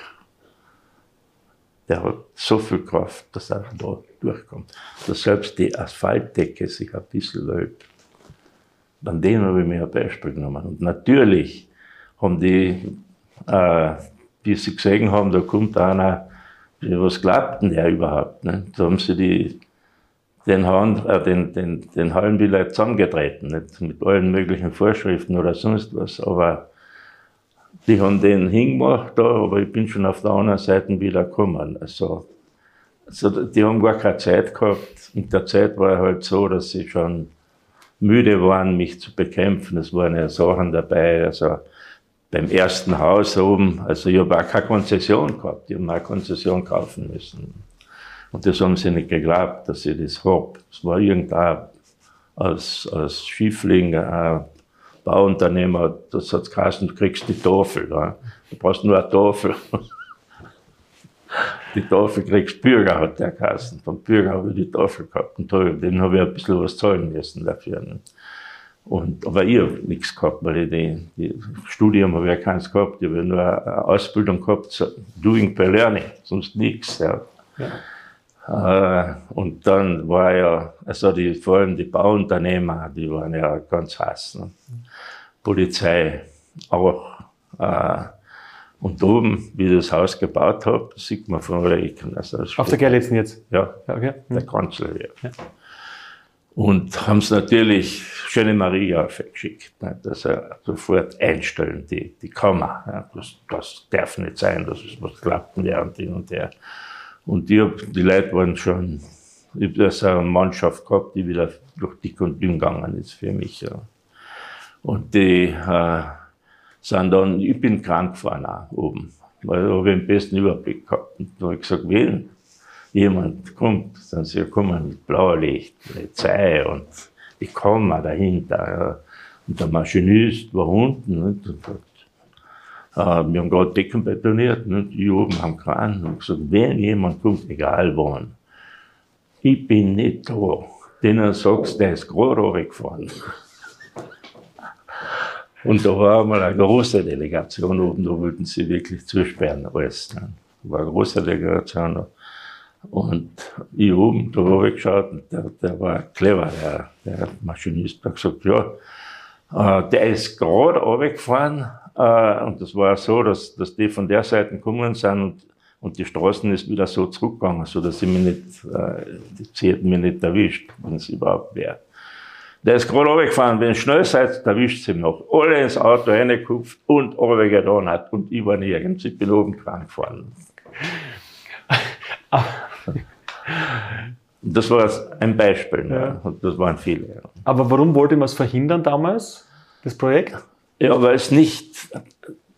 Der hat so viel Kraft, dass er da durchkommt. Dass selbst die Asphaltdecke sich ein bisschen wölbt. An dem habe ich mir ein Beispiel genommen. Und natürlich haben die, äh, wie sie gesehen haben, da kommt einer, was glaubt denn der überhaupt? Ne? Da haben sie die, den, Hand, äh, den, den, den Hallenbiller zusammengetreten, nicht? mit allen möglichen Vorschriften oder sonst was. Aber die haben den hingemacht da, aber ich bin schon auf der anderen Seite wieder gekommen. Also, also die haben gar keine Zeit gehabt. In der Zeit war halt so, dass sie schon müde waren, mich zu bekämpfen. Es waren ja Sachen dabei, also beim ersten Haus oben, also ich habe auch keine Konzession gehabt, ich habe eine Konzession kaufen müssen. Und das haben sie nicht geglaubt, dass ich das hab. Es war irgendein als, als Schiffling, ein Bauunternehmer, das hat geheißen, du kriegst die Tafel. Ja. Du brauchst nur eine Tafel. die Tafel kriegst Bürger, hat der geheißen. Vom Bürger habe ich die Tafel gehabt. Und den habe ich ein bisschen was zahlen müssen dafür. Ne. Und, aber ich habe nichts gehabt, weil ich die, die Studium habe ich ja keins gehabt. Ich habe nur eine Ausbildung gehabt, so doing by learning, sonst nichts. Ja. ja. Äh, und dann war ja, also die, vor allem die Bauunternehmer, die waren ja ganz heiß. Ne? Polizei auch. Äh, und oben, wie ich das Haus gebaut habe, sieht man von der Ecken. Also Auf der Gerlitzen jetzt? Ja, ja okay. der Kanzler. Ja. Und haben es natürlich schöne Maria geschickt, ne, dass er sofort einstellen, die, die Kammer. Ja, das, das darf nicht sein, dass es was klappt und der und hin und her. Und die, die Leute waren schon, ich habe so eine Mannschaft gehabt, die wieder durch dick und dünn gegangen ist für mich. Ja. Und die äh, sind dann, ich bin krank gefahren auch oben, weil da habe ich den besten Überblick gehabt. Und da habe ich gesagt, wen? jemand kommt, dann sie kommen mit blauer Licht, Polizei und die Kammer dahinter. Ja. Und der Maschinist war unten. Nicht? Und hat, äh, wir haben gerade Decken betoniert, nicht? die oben am Kran und gesagt, wenn jemand kommt, egal wann, ich bin nicht da. Denen sagst, der ist gerade runtergefahren. Und da war einmal eine große Delegation oben, da wollten sie wirklich zusperren, alles. Ne? War eine große Delegation. Und ich oben, da habe ich geschaut, der, der war clever, der, der Maschinist, hat gesagt, ja, äh, der ist gerade runtergefahren, äh, und das war so, dass, dass die von der Seite gekommen sind und, und die Straßen ist wieder so zurückgegangen, so dass sie mich nicht, äh, sie hätten mich nicht erwischt, wenn es überhaupt wäre. Der ist gerade runtergefahren, wenn schnell seid, erwischt sie noch. Alle ins Auto reingekupft und runtergetan hat und ich war nirgends, ich bin oben krank gefahren. Das war ein Beispiel, ne? ja. das waren viele. Ja. Aber warum wollte man es verhindern damals, das Projekt? Ja, weil es nicht,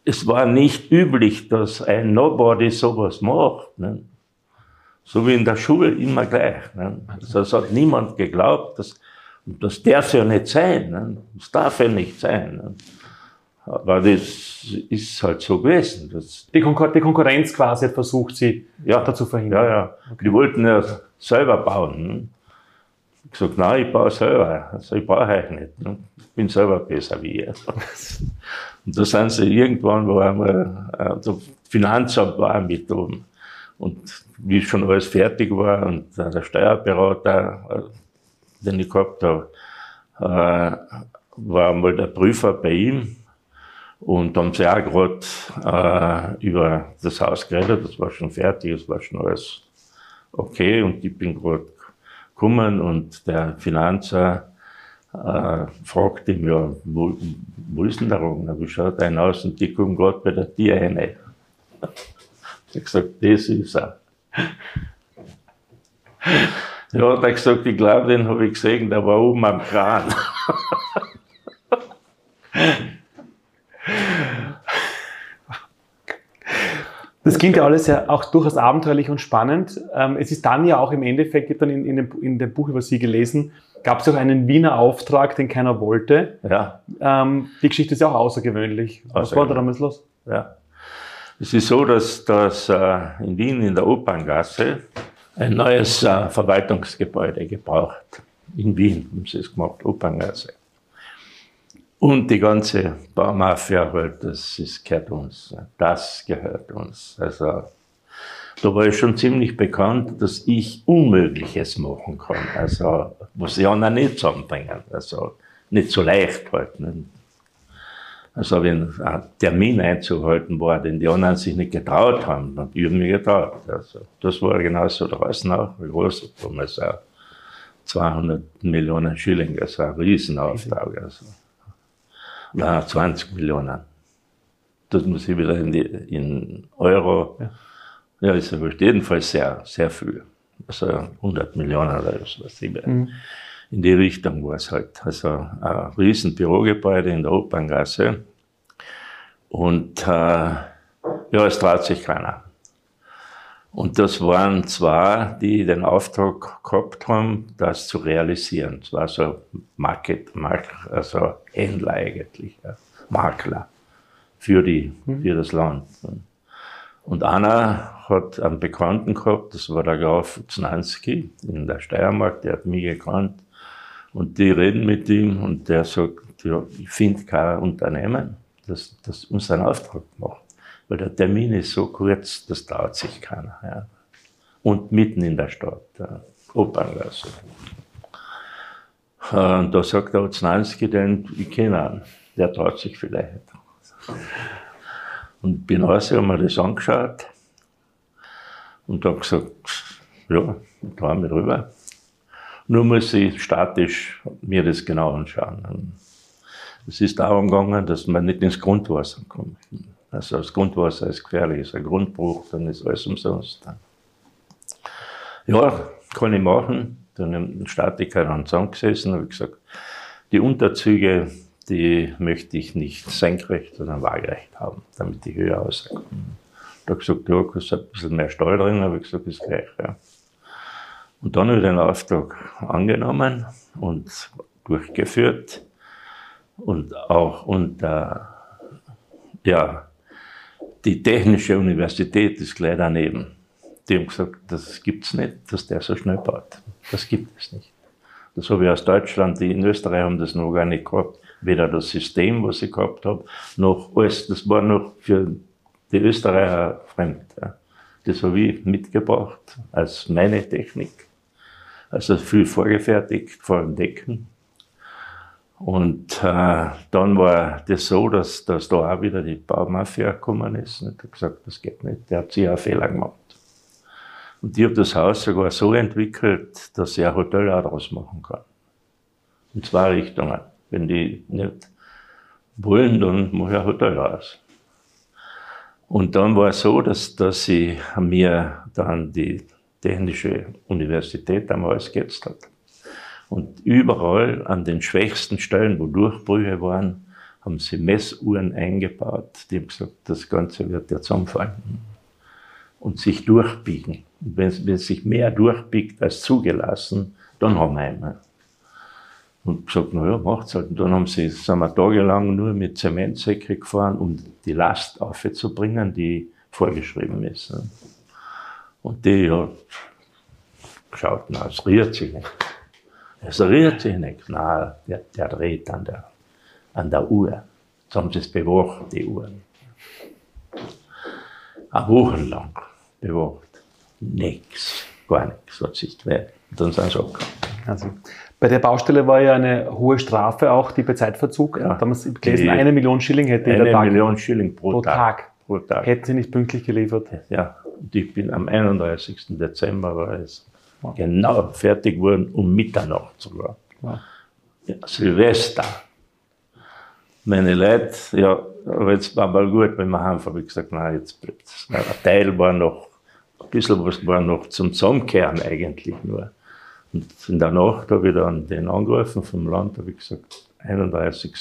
es war nicht üblich, dass ein Nobody sowas macht. Ne? So wie in der Schule immer gleich. Ne? Also es hat niemand geglaubt, dass, das darf ja nicht sein. Ne? Das darf ja nicht sein. Ne? Aber das ist halt so gewesen. Die, Konkur die, Konkurrenz quasi hat versucht, sie ja, dazu verhindern. Ja, ja. Okay. Die wollten ja selber bauen. Ich gesagt, nein, ich baue selber. Also ich brauche euch nicht. Ne? Ich bin selber besser wie ihr. Und da sind sie irgendwann, wo einmal, äh, der Finanzamt war mit oben. Und wie schon alles fertig war und der Steuerberater, den ich gehabt habe, äh, war einmal der Prüfer bei ihm und haben sie auch gerade äh, über das Haus geredet, das war schon fertig, das war schon alles okay. Und ich bin gerade gekommen und der Finanzer äh, fragte mich, ja, wo, wo ist denn der Rogner? Wie schaut einer aus? Und die kommen gerade bei der Tür rein. Ich habe gesagt, das ist er. Ja, hat er gesagt, ich glaube, den habe ich gesehen, der war oben am Kran. Das klingt ja alles ja auch durchaus abenteuerlich und spannend. Ähm, es ist dann ja auch im Endeffekt, ich habe dann in, in, dem, in dem Buch über Sie gelesen, gab es auch einen Wiener Auftrag, den keiner wollte. Ja. Ähm, die Geschichte ist ja auch außergewöhnlich. Was war da damals los? Ja. Es ist so, dass, dass äh, in Wien in der Operngasse ein neues äh, Verwaltungsgebäude gebraucht. In Wien haben sie es gemacht, Operngasse. Und die ganze Baumafia halt, das ist, gehört uns. Das gehört uns. Also, da war ich schon ziemlich bekannt, dass ich Unmögliches machen kann. Also, was die anderen nicht zusammenbringen. Also, nicht so leicht halt. Ne? Also, wenn ein Termin einzuhalten war, den die anderen sich nicht getraut haben, dann habe ich mich getraut. Also, das war genauso draußen auch, wie groß damals auch. 200 Millionen Schilling, also ein Riesenauftrag. Also na, 20 Millionen. Das muss ich wieder in, die, in Euro. Ja. ja, ist auf jeden Fall sehr, sehr viel. Also 100 Millionen oder was ich mhm. In die Richtung war es halt. Also ein riesen Bürogebäude in der Operngasse. Und äh, ja, es traut sich keiner. Und das waren zwei, die den Auftrag gehabt haben, das zu realisieren. Es war so Market, Mark, also Händler eigentlich, ja. Makler für, die, mhm. für das Land. Und einer hat einen Bekannten gehabt, das war der Graf Znanski in der Steiermark, der hat mich gekannt. Und die reden mit ihm und der sagt, ja, ich finde kein Unternehmen, das, das uns einen Auftrag macht weil der Termin ist so kurz, das dauert sich keiner. Ja. Und mitten in der Stadt, ja. Operngasse. Und da sagt der Oznanski, den ich kenne ihn, der traut sich vielleicht. Und bin raus, habe mir das angeschaut und habe gesagt, ja, ich traue mich rüber. Nur muss ich statisch mir das genau anschauen. Es ist darum gegangen, dass man nicht ins Grundwasser kommt. Also das Grundwasser ist gefährlich, ist ein Grundbruch, dann ist alles umsonst. Ja, kann ich machen. Dann im Statiker dann zusammengesessen und habe gesagt, die Unterzüge, die möchte ich nicht senkrecht, sondern waagerecht haben, damit die höher auskomme. Da habe ich gesagt, ja, ist ein bisschen mehr Stall drin, habe ich gesagt, ist gleich. Ja. Und dann habe ich den Auftrag angenommen und durchgeführt und auch unter ja, die Technische Universität ist gleich daneben. Die haben gesagt, das gibt es nicht, dass der so schnell baut. Das gibt es nicht. Das habe ich aus Deutschland, die in Österreich haben das noch gar nicht gehabt. Weder das System, was ich gehabt habe, noch alles. Das war noch für die Österreicher fremd. Das habe ich mitgebracht als meine Technik. Also viel vorgefertigt, vor dem Decken. Und äh, dann war das so, dass, dass da auch wieder die Baumafia gekommen ist und hat gesagt, das geht nicht, der hat sich einen Fehler gemacht. Und ich habe das Haus sogar so entwickelt, dass ich ein Hotel auch draus machen kann. In zwei Richtungen. Wenn die nicht wollen, dann mache ich ein Hotel raus. Und dann war es so, dass, dass sie mir dann die Technische Universität am Hals gesetzt hat. Und überall an den schwächsten Stellen, wo Durchbrüche waren, haben sie Messuhren eingebaut. Die haben gesagt, das Ganze wird ja zusammenfallen. Und sich durchbiegen. Und wenn, wenn sich mehr durchbiegt als zugelassen, dann haben wir einmal. Und gesagt, naja, macht's halt. Und dann haben sie, sind wir tagelang nur mit Zementsäcke gefahren, um die Last aufzubringen, die vorgeschrieben ist. Und die, ja, schauten aus, rührt sich nicht. Es rührt sich nicht. Nein, der, der dreht an der, an der Uhr. Jetzt haben sie es bewacht, die Uhren. Eine Woche lang bewacht. Nichts, gar nichts hat sich. Und dann sind sie abgegangen. Also, bei der Baustelle war ja eine hohe Strafe auch, die bei Zeitverzug. Ja, damals gelesen, eine Million Schilling hätte eine Tag, Million Schilling pro, pro Tag. Tag. Pro Tag. Hätten sie nicht pünktlich geliefert. Ja, und ich bin am 31. Dezember war es Genau, fertig wurden um Mitternacht sogar. Ja. Ja, Silvester. Meine Leute, ja, aber jetzt war mal gut, wenn wir heimfahren, habe ich gesagt, nein, jetzt bleibt es. Ein Teil war noch, ein bisschen was war noch zum Zusammenkehren eigentlich nur. Und in der Nacht habe ich dann den angerufen vom Land, habe ich gesagt, 31.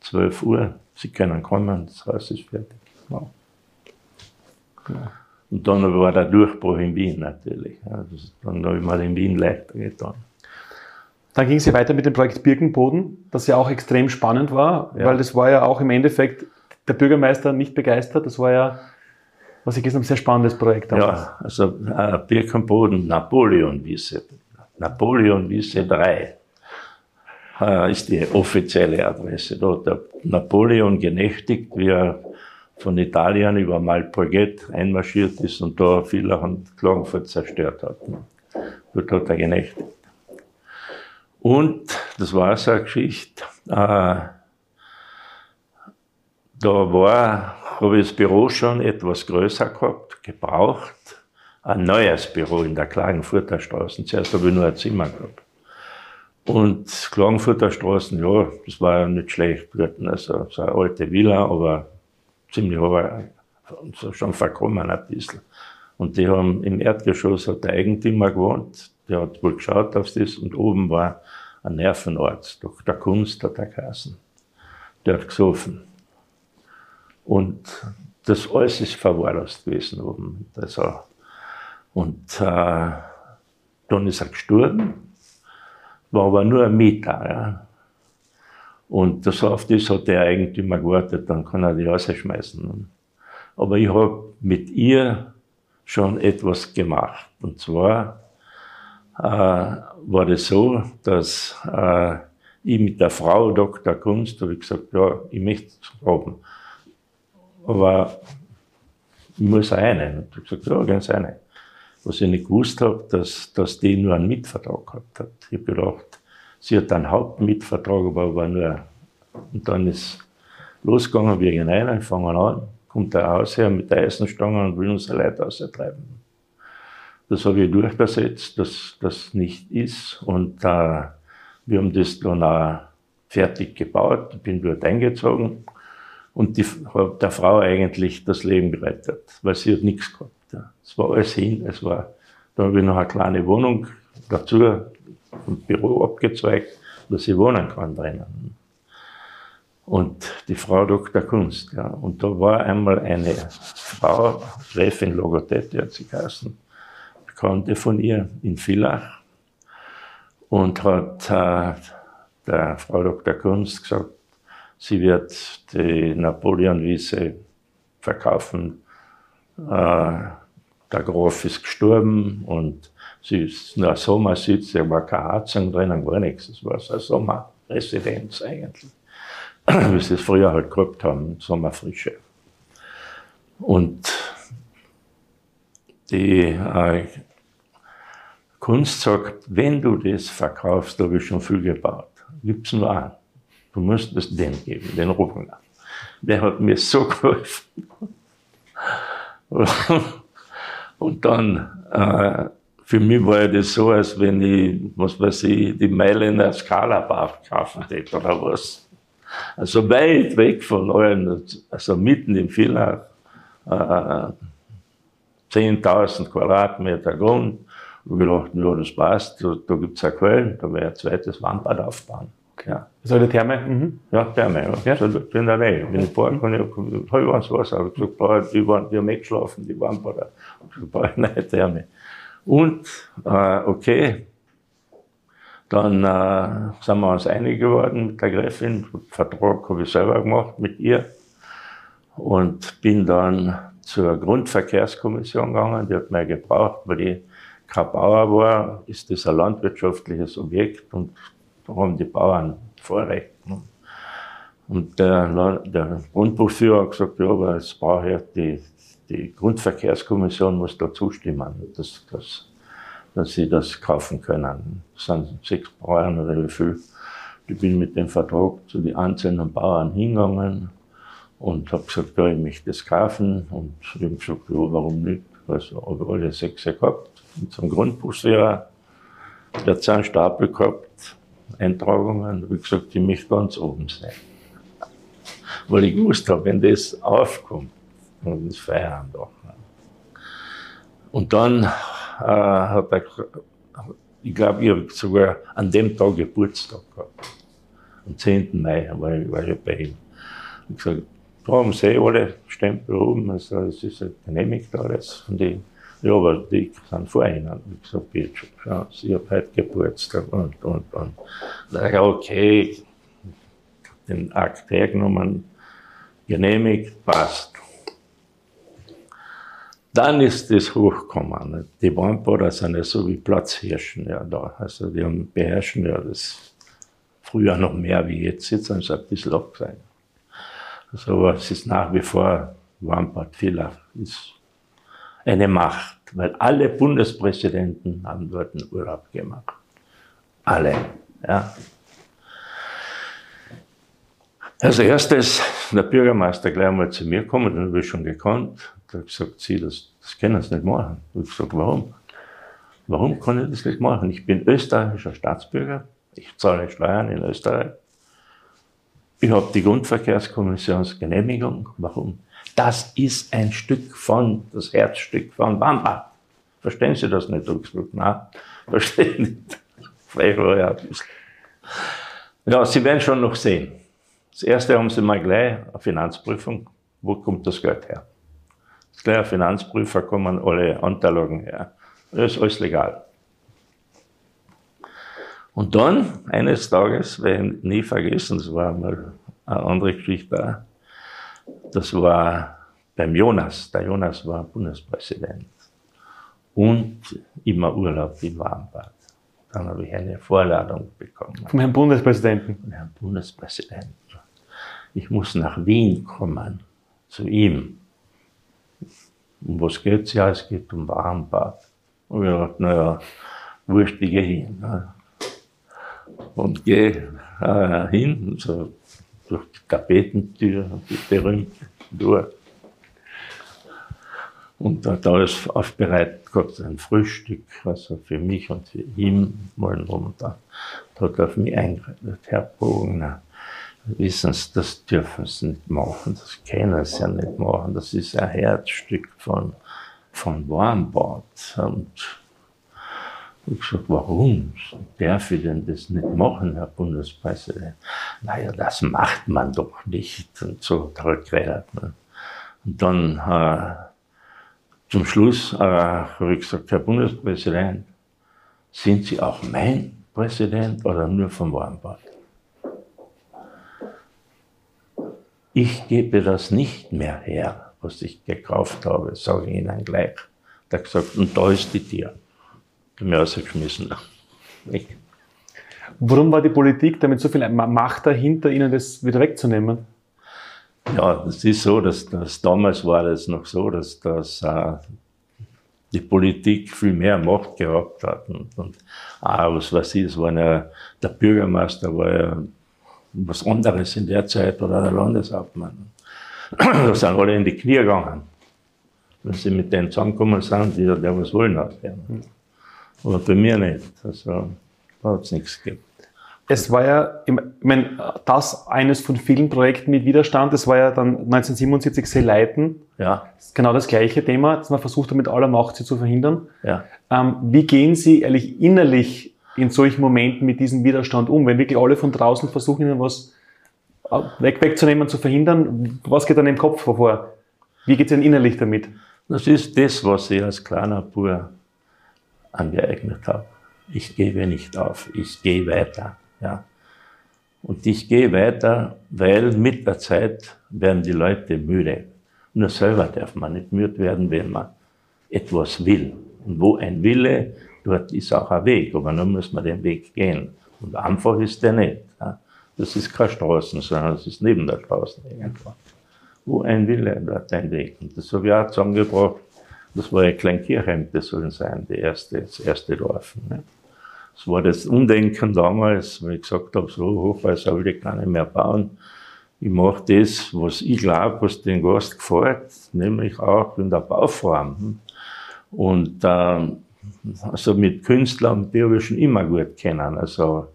12 Uhr, Sie können kommen, das Haus ist fertig. Ja. Und dann war der Durchbruch in Wien natürlich. Also dann habe ich mal in Wien leichter getan. Dann ging es ja weiter mit dem Projekt Birkenboden, das ja auch extrem spannend war, ja. weil das war ja auch im Endeffekt der Bürgermeister nicht begeistert. Das war ja, was ich gesehen habe, ein sehr spannendes Projekt. Ja, also äh, Birkenboden, Napoleon-Wiese. Napoleon-Wiese 3 äh, ist die offizielle Adresse. Dort Napoleon genächtigt, wie er von Italien über Malpolget einmarschiert ist und da viele an Klagenfurt zerstört hat. Dort hat er genächtigt. Und, das war so eine Geschichte, äh, da war, habe ich das Büro schon etwas größer gehabt, gebraucht, ein neues Büro in der Klagenfurter Straße. Zuerst habe ich nur ein Zimmer gehabt. Und Klagenfurter Straßen, ja, das war ja nicht schlecht. Also so eine alte Villa, aber ziemlich aber schon verkommen ein bisschen. Und die haben im Erdgeschoss hat der Eigentümer gewohnt, der hat wohl geschaut auf das und oben war ein Nervenarzt, Dr. Kunst hat er geheißen. Der hat gesoffen. Und das alles ist verwahrlost gewesen oben. Also, und äh, dann ist er gestorben war aber nur ein Mieter. Ja. Und das, auf das hat der Eigentümer gewartet, dann kann er die rausschmeißen. Aber ich habe mit ihr schon etwas gemacht. Und zwar äh, war das so, dass äh, ich mit der Frau Dr. Kunst habe ich gesagt, ja, ich möchte es haben. Aber ich muss eine. Und ich gesagt, ja, ganz eine was ich nicht gewusst habe, dass, dass die nur einen Mitvertrag gehabt hat. Ich habe gedacht, sie hat einen Hauptmitvertrag, aber war nur. Und dann ist losgegangen, wir gehen rein, fangen an, kommt der Hausherr mit der Eisenstange und will unsere Leute austreiben. Das habe ich durchgesetzt, dass das nicht ist. Und äh, wir haben das dann auch fertig gebaut. Ich bin dort eingezogen und die, der Frau eigentlich das Leben gerettet, weil sie hat nichts gehabt. Es war alles hin. Es war, da habe ich noch eine kleine Wohnung dazu vom Büro abgezweigt, dass ich wohnen kann drinnen. Und die Frau Dr. Kunst, ja. Und da war einmal eine Frau, Gräfin Logothete hat sie geheißen, Bekannte von ihr in Villach und hat äh, der Frau Dr. Kunst gesagt, sie wird die Napoleon-Wiese verkaufen äh, der Graf ist gestorben und sie ist nur Sommersitz, da war keine Heizung drinnen, gar nichts. Es war so eine Sommerresidenz eigentlich, wie sie es früher halt gehabt haben, Sommerfrische. Und die äh, Kunst sagt, wenn du das verkaufst, da habe ich schon viel gebaut. Gib's nur an. Du musst es dem geben, den Rubner. Der hat mir so geholfen. Und dann, äh, für mich war das so, als wenn ich, was weiß ich, die Meile in der Skala kaufen hätte oder was. Also weit weg von allen, also mitten im Villach, äh, 10.000 Quadratmeter Grund. Und wir dachten, ja, das passt, da, da gibt es eine Quelle, da wäre ein zweites Wandbad aufbauen. Ja. So eine Therme? Mhm. Ja, Therme, ja. ja. So in der Nähe. Wenn ich fahren kann, ich habe ins Wasser. Ich gesagt, boah, die, waren, die haben weggeschlafen, die waren bei der, bei neue Therme. Und, äh, okay, dann äh, sind wir uns einig geworden mit der Gräfin. Vertrag habe ich selber gemacht mit ihr. Und bin dann zur Grundverkehrskommission gegangen. Die hat mir gebraucht, weil ich kein Bauer war, ist das ein landwirtschaftliches Objekt und da haben die Bauern Vorrecht. Ne? Und der, der Grundbuchführer hat gesagt, ja, aber es braucht ja die, die Grundverkehrskommission muss da zustimmen, dass, dass, dass sie das kaufen können. Das sind sechs Bauern oder wie viel. Ich bin mit dem Vertrag zu den einzelnen Bauern hingegangen und habe gesagt, ja, ich möchte das kaufen. Und ich habe gesagt, ja, warum nicht? Also habe alle sechs gehabt. Mit so einem Grundbuchführer, der hat einen Stapel gehabt Eintragungen, wie gesagt, ich möchte ganz oben sein. weil ich gewusst habe, wenn das aufkommt, dann ist Feierabend auch. Und dann äh, hat er, ich glaube, ich habe sogar an dem Tag Geburtstag gehabt. Am 10. Mai war ich, war ich bei ihm. Ich gesagt, da haben sie eh alle Stempel oben, also es ist halt genehmigt alles von denen. Ja, aber die sind vor Ihnen. Ich gesagt, bitte, schauen ich habe heute Geburtstag und, und, und. Ja, okay, den Akt hergenommen, genehmigt, passt. Dann ist das hochgekommen. Die Weinbader sind ja so wie Platzhirschen ja da. Also die haben, beherrschen ja das früher noch mehr wie jetzt. Jetzt sind sie ein bisschen abgesehen. Also, aber es ist nach wie vor Weinbad Villa ist eine Macht, weil alle Bundespräsidenten haben dort einen Urlaub gemacht. Alle. Ja. Als erstes der Bürgermeister gleich mal zu mir gekommen, den habe ich schon gekannt. Hat gesagt, Sie, das, das können Sie nicht machen. Ich habe gesagt, warum? Warum kann ich das nicht machen? Ich bin österreichischer Staatsbürger, ich zahle Steuern in Österreich. Ich habe die Grundverkehrskommissionsgenehmigung. Warum? Das ist ein Stück von, das Herzstück von Wamba. Verstehen Sie das nicht? Ich gesagt, nein, verstehe nicht. Vielleicht ja. Ja, Sie werden schon noch sehen. Das erste haben sie mal gleich eine Finanzprüfung. Wo kommt das Geld her? Ein Finanzprüfer kommen alle Unterlagen her. Das ist alles legal. Und dann, eines Tages, ich nie vergessen, das war mal eine andere Geschichte das war beim Jonas. Der Jonas war Bundespräsident. Und immer Urlaub im Warmbad. Dann habe ich eine Vorladung bekommen. Vom Herrn Bundespräsidenten? Vom Herrn Bundespräsidenten ich muss nach Wien kommen, zu ihm. Um was geht's? Ja, es geht um Warmbad. Und ich dachte, naja, wurscht, ich gehe hin. Ne? Und gehe äh, hin, so durch die Tapetentür, die berühmte durch. Und da hat alles aufbereitet gehabt, ein Frühstück, also für mich und für ihn, und da. Da hat er auf mich eingeredet, Herr Bogner, wissen Sie, das dürfen Sie nicht machen, das können Sie ja nicht machen, das ist ein Herzstück von, von Warmbad. Und ich gesagt, warum darf ich denn das nicht machen, Herr Bundespräsident? Naja, das macht man doch nicht. Und so zurückgeredet. Und dann äh, zum Schluss äh, habe ich gesagt, Herr Bundespräsident, sind Sie auch mein Präsident oder nur vom Warmbad? Ich gebe das nicht mehr her, was ich gekauft habe, sage ich Ihnen gleich. Der hat gesagt, und da ist die habe mich rausgeschmissen. Weg. Warum war die Politik damit so viel Macht dahinter, Ihnen das wieder wegzunehmen? Ja, das ist so, dass, dass damals war das noch so, dass, dass äh, die Politik viel mehr Macht gehabt hat. Und, und ah, was weiß ich, es war ja, der Bürgermeister war ja was anderes in der Zeit oder der Landeshauptmann. da sind alle in die Knie gegangen. Wenn sie mit denen zusammengekommen sind, die der was wollen hat. Aber bei mir nicht. Also, da hat es nichts gegeben. Es war ja, ich meine, das eines von vielen Projekten mit Widerstand, das war ja dann 1977 Seeleiten. Ja. Genau das gleiche Thema, das man versucht hat, mit aller Macht sie zu verhindern. Ja. Ähm, wie gehen Sie ehrlich innerlich in solchen Momenten mit diesem Widerstand um? Wenn wirklich alle von draußen versuchen, ihnen was weg, wegzunehmen, zu verhindern, was geht dann im Kopf vor? Wie geht es Ihnen innerlich damit? Das ist das, was ich als kleiner Bur angeeignet habe. Ich gebe nicht auf, ich gehe weiter. Ja. Und ich gehe weiter, weil mit der Zeit werden die Leute müde. Nur selber darf man nicht müde werden, wenn man etwas will. Und wo ein Wille dort ist auch ein Weg, aber dann muss man den Weg gehen. Und einfach ist der nicht. Das ist keine Straße, sondern das ist neben der Straße irgendwo. Wo ein Wille, dort ein Weg. Und das habe ich auch zusammengebracht. Das war ja Kleinkirchheim, das sollen sein, die erste, das erste Dorf. Das war das Umdenken damals, weil ich gesagt habe, so Hochhäuser will ich gar nicht mehr bauen. Ich mache das, was ich glaube, was den Gast gefällt, nämlich auch in der Bauform. Und ähm, also mit Künstlern, die habe ich schon immer gut kennen. Also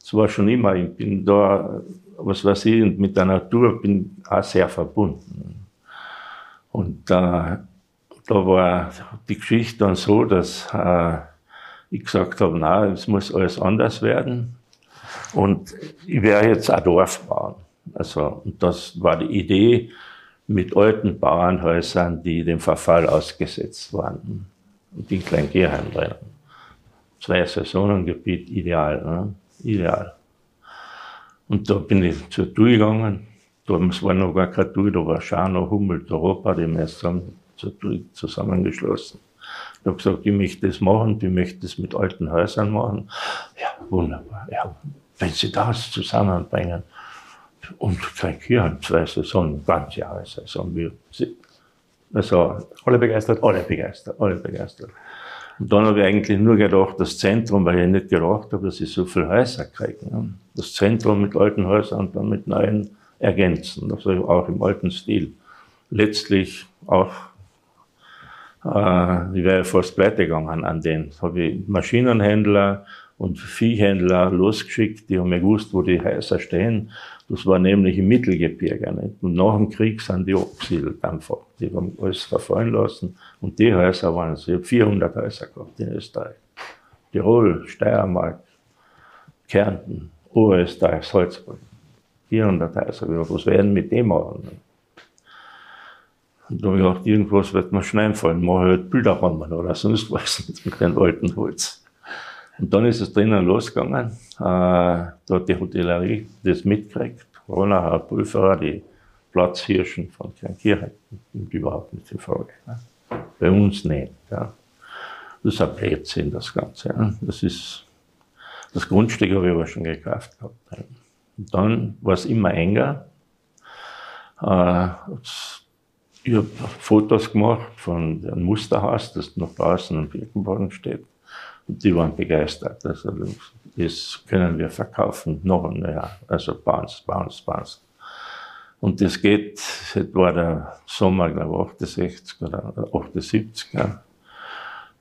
Das war schon immer. Ich bin da, was weiß ich, mit der Natur bin auch sehr verbunden. Und äh, da war die Geschichte dann so, dass äh, ich gesagt habe, na, es muss alles anders werden. Und ich werde jetzt ein Dorf bauen. Also, und das war die Idee mit alten Bauernhäusern, die dem Verfall ausgesetzt waren. Kleingerheim drin. Zwei Saisonengebiet, ideal, ne? ideal. Und da bin ich zur Tour gegangen. Damals war noch gar keine Tour, da war Schano, Humboldt, Europa, die wir zusammen zur Tour zusammengeschlossen. Ich habe gesagt, ich möchte das machen, ich möchte das mit alten Häusern machen. Ja, wunderbar. Ja, wenn Sie das zusammenbringen und kein Kirchen, zwei Saisonen, ganz Jahre Saison, wir, also alle begeistert? Alle begeistert, alle begeistert. Und dann habe ich eigentlich nur gedacht, das Zentrum, weil ich nicht gedacht habe, dass ich so viele Häuser kriege. Ne? Das Zentrum mit alten Häusern und dann mit neuen ergänzen, also auch im alten Stil. Letztlich auch, äh, ich wäre fast pleite gegangen an den. Habe ich Maschinenhändler und Viehhändler losgeschickt, die haben mir gewusst, wo die Häuser stehen. Das war nämlich im Mittelgebirge. Nicht? Und nach dem Krieg sind die abgesiedelt einfach. Die haben alles verfallen lassen. Und die Häuser waren es. Ich habe 400 Häuser gehabt in Österreich. Tirol, Steiermark, Kärnten, Oberösterreich, Salzburg. 400 Häuser. Was werden mit dem machen? Und da habe ich gedacht, irgendwas wird mir schon einfallen. Mache halt Bilderrahmen oder sonst was mit dem alten Holz. Und dann ist es drinnen losgegangen. Äh, da hat die Hotellerie das mitgekriegt. Ronacher, Pulverer, die Platzhirschen von Kleinkirchen. Und überhaupt nicht in Frage. Ne? Bei uns nicht. Ja. Das ist ein Blödsinn, das Ganze. Das ist, das Grundstück habe ich aber schon gekauft gehabt. Und dann war es immer enger. Äh, ich habe Fotos gemacht von einem Musterhaus, das noch draußen am Birkenboden steht. Und die waren begeistert. Also das können wir verkaufen, noch Jahr. Also Bounce, Bounce, Bounce. Und das geht, das war der Sommer, glaube ich, 68 oder 78. Ja.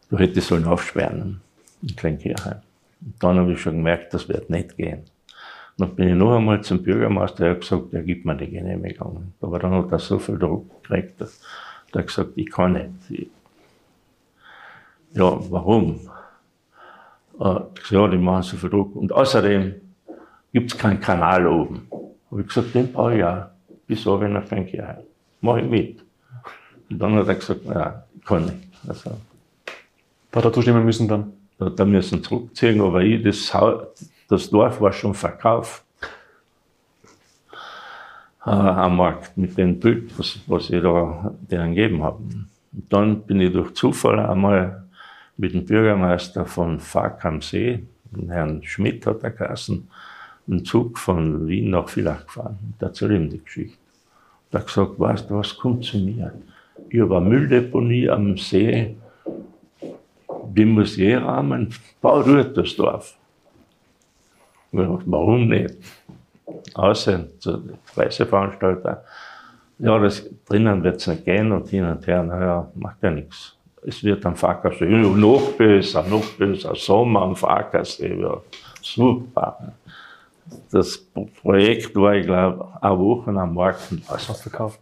Da hätte ich sollen aufsperren in Kleinkirchheim. Und dann habe ich schon gemerkt, das wird nicht gehen. Dann bin ich noch einmal zum Bürgermeister, der hat gesagt, er gibt mir die Genehmigung. Aber dann hat er so viel Druck gekriegt, dass er gesagt, ich kann nicht. Ja, warum? Äh, ja, die machen so viel Druck. Und außerdem gibt es keinen Kanal oben. Habe ich gesagt, den baue ich auch. Bis so, wenn er fängt hier Mach ich mit. Und dann hat er gesagt, ja, kann nicht. Also, da hat er zustimmen müssen dann? Da hat er müssen zurückziehen, aber ich, das, das Dorf war schon verkauft. Äh, am Markt mit dem Bild, was, was ich da denen gegeben habe. Und dann bin ich durch Zufall einmal mit dem Bürgermeister von Fark am See, Herrn Schmidt hat er geheißen, einen Zug von Wien nach Villach gefahren. Da erzähle ihm die Geschichte. Da gesagt, weißt du was, kommt zu mir. Ich habe eine Mülldeponie am See, die muss je rahmen, bau dort das Dorf. Dachte, warum nicht? Außer der Reiseveranstalter, ja, das, drinnen wird es nicht gehen und hin und her, naja, macht ja nichts es wird am Fackersee, noch besser, noch besser, Sommer am Fackersee, ja, super. Das Projekt war, ich glaube, eine Woche am Markt hast verkauft?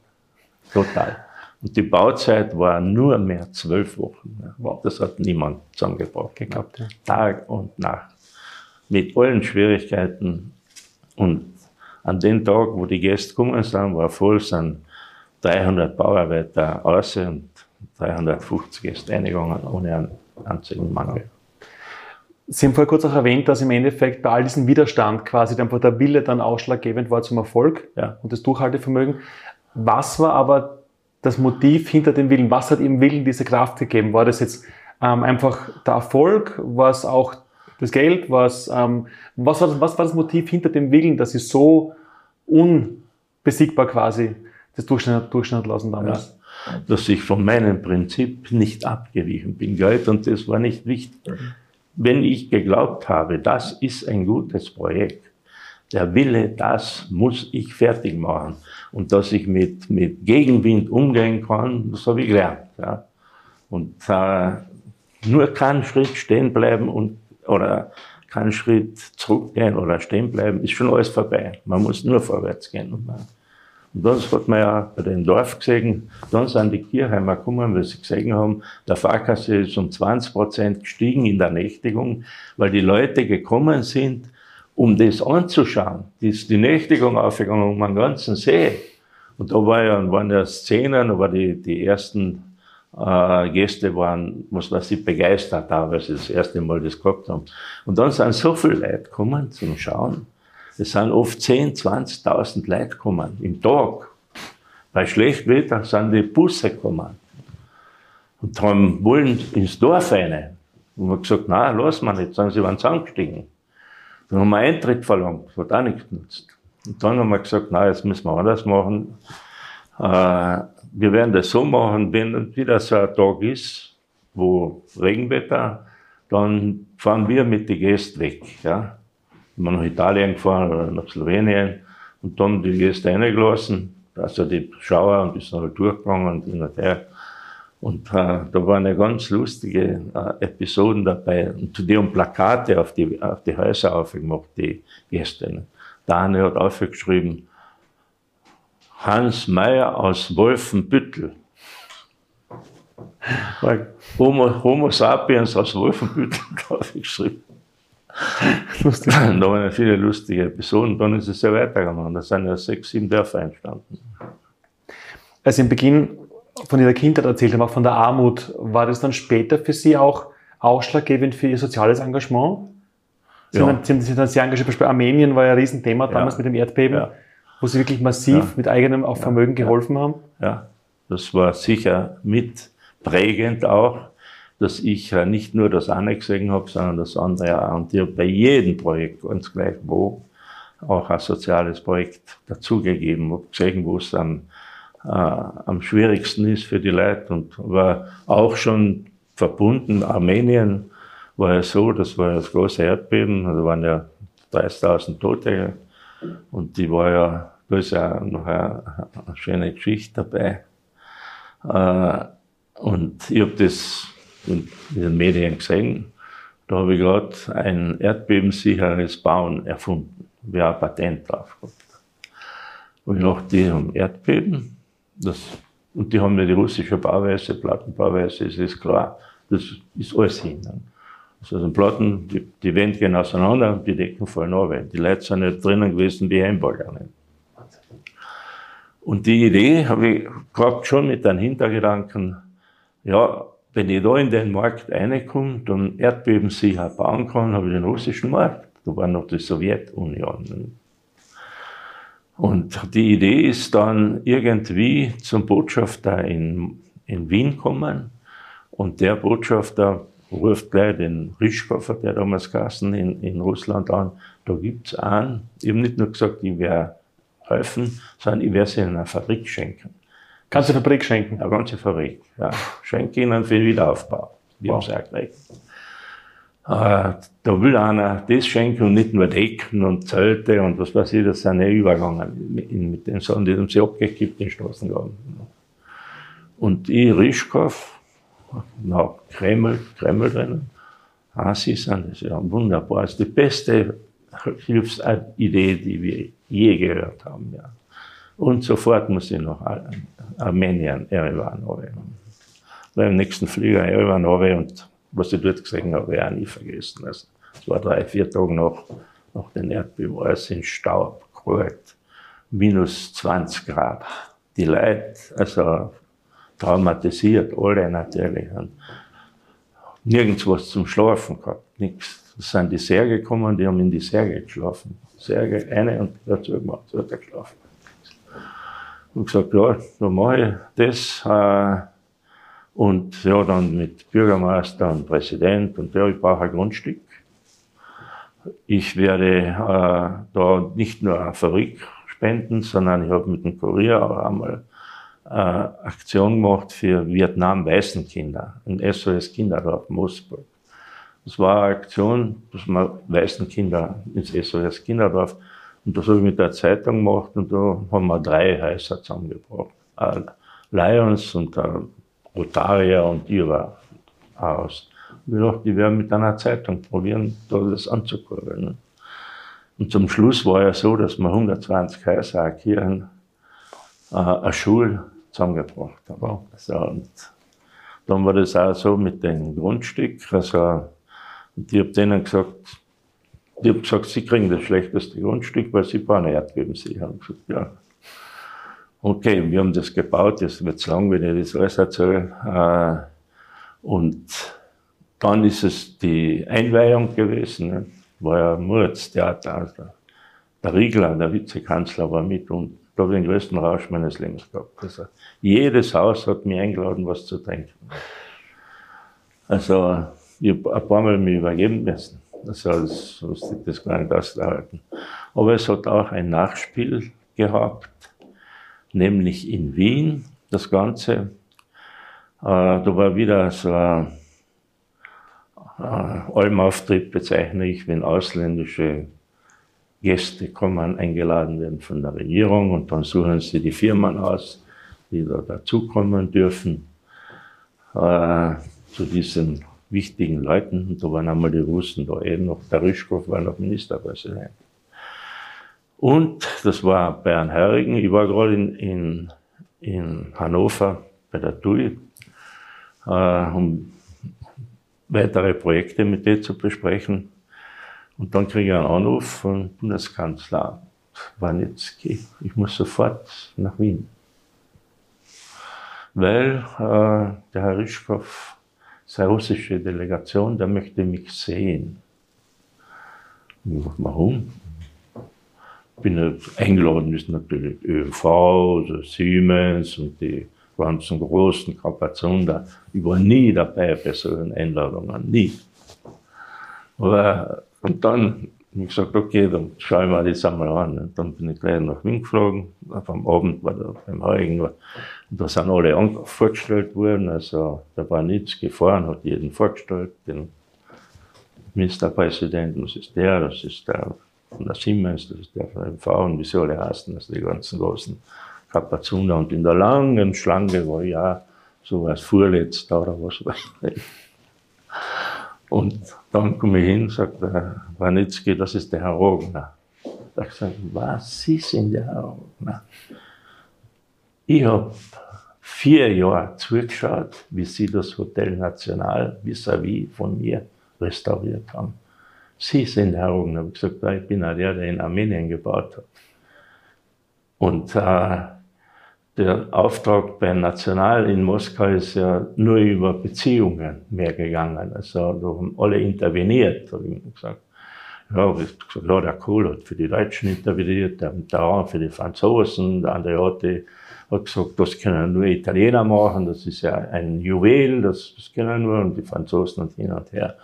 Total. Und die Bauzeit war nur mehr zwölf Wochen. Wow. Das hat niemand zusammengebracht gehabt. Ja. Tag und Nacht. Mit allen Schwierigkeiten. Und an den Tag, wo die Gäste gekommen sind, war voll, sind 300 Bauarbeiter außer und 350 ist eingegangen ohne einen einzigen Mangel. Sie haben vorher kurz auch erwähnt, dass im Endeffekt bei all diesem Widerstand quasi einfach der Wille dann ausschlaggebend war zum Erfolg ja. und das Durchhaltevermögen. Was war aber das Motiv hinter dem Willen? Was hat Ihrem Willen diese Kraft gegeben? War das jetzt ähm, einfach der Erfolg? War es auch das Geld? Was, ähm, was, war das, was war das Motiv hinter dem Willen, dass Sie so unbesiegbar quasi das Durchschnitt, Durchschnitt lassen damals? Ja dass ich von meinem Prinzip nicht abgewichen bin. Geld und das war nicht wichtig. Wenn ich geglaubt habe, das ist ein gutes Projekt, der Wille, das muss ich fertig machen. Und dass ich mit, mit Gegenwind umgehen kann, das habe ich gelernt. Ja. Und äh, nur keinen Schritt stehen bleiben und, oder keinen Schritt zurückgehen oder stehen bleiben, ist schon alles vorbei. Man muss nur vorwärts gehen. Und, und das hat man ja bei dem Dorf gesehen. Dann sind die Kirchheimer gekommen, weil sie gesehen haben, der Fahrkasse ist um 20 Prozent gestiegen in der Nächtigung, weil die Leute gekommen sind, um das anzuschauen. Die ist die Nächtigung aufgegangen um den ganzen See. Und da war ja, waren ja Szenen, waren die, die ersten äh, Gäste waren, was weiß ich, begeistert da, weil sie das erste Mal das gehabt haben. Und dann sind so viele Leute gekommen zum Schauen. Es sind oft 10, 20.000 Leute gekommen im Tag. Bei schlechtem Wetter sind die Busse gekommen und haben wollen ins Dorf rein. Und haben gesagt, nein, lass mal nicht, sagen sie waren zusammengestiegen. Dann haben wir Eintritt verlangt, das hat auch nichts genutzt. Und dann haben wir gesagt, na, jetzt müssen wir anders machen. Äh, wir werden das so machen, wenn wieder so ein Tag ist, wo Regenwetter, dann fahren wir mit den Gästen weg. Ja. Wir nach Italien gefahren oder nach Slowenien und dann die Gäste reingelassen. Also die Schauer und die sind halt durchgegangen und hin und her. Und äh, da waren ja ganz lustige äh, Episoden dabei. Und die haben Plakate auf die, auf die Häuser aufgemacht, die Gäste. Daniel hat aufgeschrieben, Hans Meyer aus Wolfenbüttel. Homo, Homo sapiens aus Wolfenbüttel aufgeschrieben. Lustig. Da waren viele lustige Episoden. Dann ist es ja weitergegangen. Da sind ja sechs, sieben Dörfer entstanden. Als Sie im Beginn von Ihrer Kindheit erzählt haben, auch von der Armut, war das dann später für Sie auch ausschlaggebend für Ihr soziales Engagement? Sie, ja. haben, Sie sind dann sehr engagiert, zum Beispiel Armenien war ja ein Riesenthema damals ja. mit dem Erdbeben, ja. wo Sie wirklich massiv mit eigenem auch Vermögen geholfen haben. Ja, das war sicher mitprägend auch, dass ich nicht nur das eine gesehen habe, sondern das andere auch. Und ich habe bei jedem Projekt, ganz gleich wo, auch ein soziales Projekt dazugegeben, habe gesehen, wo es dann äh, am schwierigsten ist für die Leute und war auch schon verbunden. Armenien war ja so, das war ja das große Erdbeben, da waren ja 30.000 Tote und die war ja, da ist ja noch eine, eine schöne Geschichte dabei. Äh, und ich habe das in den Medien gesehen. Da habe ich gerade ein erdbebensicheres Bauen erfunden. Wir haben ein Patent drauf gehabt. Und ich dachte, die haben Erdbeben. Das, und die haben ja die russische Bauweise, Plattenbauweise, das ist klar. Das ist alles hin. Also den Platten, die, die Wände gehen auseinander die Decken fallen runter. Die Leute sind nicht drinnen gewesen wie Hamburger. Und die Idee habe ich gehabt schon mit einem Hintergedanken, ja, wenn ich da in den Markt reinkomme, dann erdbebensicher bauen kann, habe ich den russischen Markt. Da war noch die Sowjetunion. Und die Idee ist dann irgendwie zum Botschafter in, in Wien kommen. Und der Botschafter ruft gleich den Rischkoffer, der damals Kassen in, in Russland an. Da gibt's einen. Ich habe nicht nur gesagt, ich werde helfen, sondern ich werde sie in eine Fabrik schenken. Ganze Fabrik schenken? Eine ganze Fabrik, ja. Schenke ihnen für den Wiederaufbau. Die wow. haben es auch gekriegt. Äh, da will einer das schenken und nicht nur Decken und Zelte und was weiß ich, das sind ja übergegangen mit, mit den Sachen, die haben sie abgekippt in Straßengraben. Und ich, Rischkow, na, Kreml, Kreml drinnen, ah, sie sind das ja wunderbar, das ist die beste Hilfsidee, die wir je gehört haben. Ja. Und sofort muss ich nach Armenien, Erevan, Beim nächsten Flieger Erevan und was ich dort gesehen habe, habe ich auch nie vergessen. Also, war drei, vier Tage nach, nach den Erdbeben, alles in Staub, kalt, minus 20 Grad. Die Leute, also traumatisiert, alle natürlich. Und nirgends was zum Schlafen gehabt, nichts. Es sind die Särge gekommen, die haben in die Särge geschlafen. Särge, eine und dazu gemacht, so hat er geschlafen. Und gesagt, ja, dann mache ich das. Äh, und ja, dann mit Bürgermeister und Präsident und ja, ich brauche ein Grundstück. Ich werde äh, da nicht nur eine Fabrik spenden, sondern ich habe mit dem Kurier auch einmal äh, Aktion gemacht für Vietnam-Waisenkinder, ein SOS Kinderdorf Moosburg. Das war eine Aktion, dass man Waisenkinder ins SOS Kinderdorf und das habe ich mit der Zeitung gemacht und da haben wir drei Häuser zusammengebracht. Äh, Lions und äh, Rotarier und ihrer aus. Ich dachte, die werden mit einer Zeitung probieren, da das anzukurbeln. Ne? Und zum Schluss war ja so, dass wir 120 Häuser, Kirchen, äh, eine Schule zusammengebracht haben. Wow. Also, und dann war das auch so mit dem Grundstück. Also, und ich habe denen gesagt, ich habe gesagt, sie kriegen das schlechteste Grundstück, weil sie bauen Erdbeben sicher. Ich gesagt, ja. Okay, wir haben das gebaut, das wird lang, wenn ich das alles erzähle. Äh, und dann ist es die Einweihung gewesen. Ne? War ja ein Mordstheater. Also der Riegler, der Vizekanzler, war mit und da habe ich den größten Rausch meines Lebens gehabt. Also jedes Haus hat mich eingeladen, was zu trinken. Also ich habe ein paar Mal mich übergeben müssen. Das musste ich das gar nicht aushalten. Aber es hat auch ein Nachspiel gehabt, nämlich in Wien, das Ganze. Äh, da war wieder so ein äh, Almauftritt, bezeichne ich, wenn ausländische Gäste kommen, eingeladen werden von der Regierung und dann suchen sie die Firmen aus, die da dazukommen dürfen äh, zu diesen wichtigen Leuten. Und da waren einmal die Russen da eben noch, der Ryschkow war noch Ministerpräsident. Und das war Bern Herrigen. Ich war gerade in, in, in Hannover bei der TUI, äh, um weitere Projekte mit dir zu besprechen. Und dann kriege ich einen Anruf von Bundeskanzler Wanitzki. Ich muss sofort nach Wien. Weil äh, der Herr Rischkow seine russische Delegation, der möchte mich sehen. Warum? Ich bin eingeladen ist natürlich ÖV, also Siemens und die ganzen großen Kapazunder. Ich war nie dabei bei solchen Einladungen, nie. Aber, und dann habe ich gesagt, okay, dann schaue ich mir das einmal an. Und dann bin ich gleich nach Wien geflogen. Am Abend war da beim Heurigen. Und da sind alle vorgestellt worden. Also da war nichts gefahren, hat jeden vorgestellt. Den Ministerpräsidenten, das ist der, das ist der von der Siemens, das ist der von MV und wie sie alle heißen, also die ganzen großen Kapazuner. Und in der langen Schlange war auch so als Vorletzter oder was weiß ich. Und dann komme ich hin, sagt der Wanitzki, das ist der Herr Rogner. Da ich gesagt, was, Sie sind der Herr Rogner? Ich habe vier Jahre zugeschaut, wie Sie das Hotel National vis-à-vis -vis von mir restauriert haben. Sie sind Herr Rogner. Ich habe gesagt, ich bin auch der, der in Armenien gebaut hat. Und äh, der Auftrag bei National in Moskau ist ja nur über Beziehungen mehr gegangen. Also da haben alle interveniert, habe ich gesagt. Ja, ja, der Kohl hat für die Deutschen interveniert, der Mitterrand für die Franzosen, der Andreotti hat gesagt, das können nur Italiener machen, das ist ja ein Juwel, das, das können nur und die Franzosen und hin und her.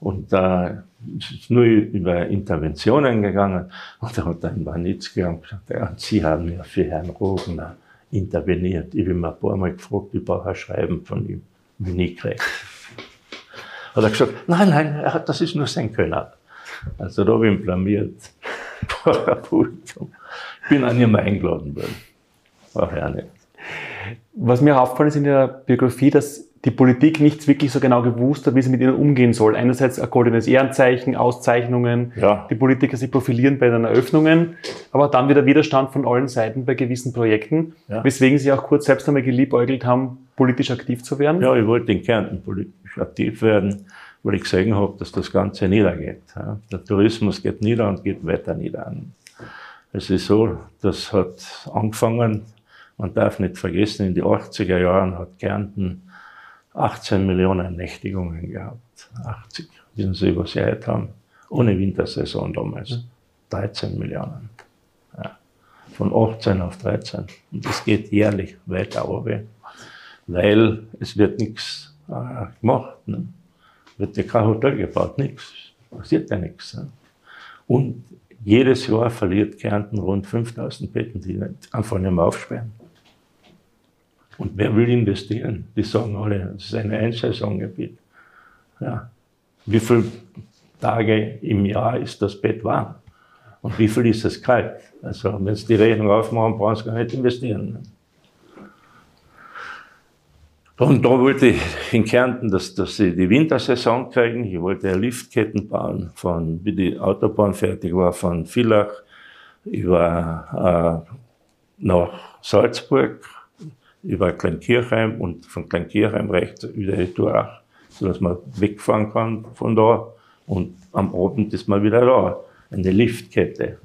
Und da äh, ist nur über Interventionen gegangen. Und da hat ein Wanitzki gesagt, ja, Sie haben ja für Herrn Rogner interveniert. Ich habe ihn ein paar Mal gefragt, ich brauche ein Schreiben von ihm, wie nie gekriegt. Hat er gesagt, nein, nein, das ist nur sein Könner. Also da habe ich blamiert. ich bin nicht mehr eingeladen worden. War ja nicht. Was mir aufgefallen ist in der Biografie, dass die Politik nicht wirklich so genau gewusst hat, wie sie mit ihnen umgehen soll. Einerseits ein goldenes Ehrenzeichen, Auszeichnungen, ja. die Politiker sich profilieren bei den Eröffnungen, aber dann wieder Widerstand von allen Seiten bei gewissen Projekten, ja. weswegen sie auch kurz selbst einmal geliebäugelt haben, politisch aktiv zu werden. Ja, ich wollte in Kärnten politisch aktiv werden, weil ich gesehen habe, dass das Ganze niedergeht. Der Tourismus geht nieder und geht weiter nieder. Es ist so, das hat angefangen, man darf nicht vergessen, in den 80er Jahren hat Kärnten 18 Millionen Nächtigungen gehabt. 80, wissen Sie, was sie heute haben? Ohne Wintersaison damals. 13 Millionen. Ja. Von 18 auf 13. Und das geht jährlich weiter runter, weil es wird nichts äh, gemacht. Ne? Wird ja kein Hotel gebaut, nichts. Passiert ja nichts. Ne? Und jedes Jahr verliert Kärnten rund 5000 Betten, die einfach nicht mehr aufsperren. Und wer will investieren? Die sagen alle, das ist ein Einsaisongebiet. Ja. Wie viele Tage im Jahr ist das Bett warm? Und wie viel ist es kalt? Also, wenn Sie die Rechnung aufmachen, brauchen Sie gar nicht investieren. Und da wollte ich in Kärnten, dass, dass sie die Wintersaison kriegen. Ich wollte Liftketten bauen, von, wie die Autobahn fertig war, von Villach über, äh, nach Salzburg, über Kleinkirchheim und von Kleinkirchheim rechts wieder Durach, sodass man wegfahren kann von da und am Abend ist man wieder da. Eine Liftkette.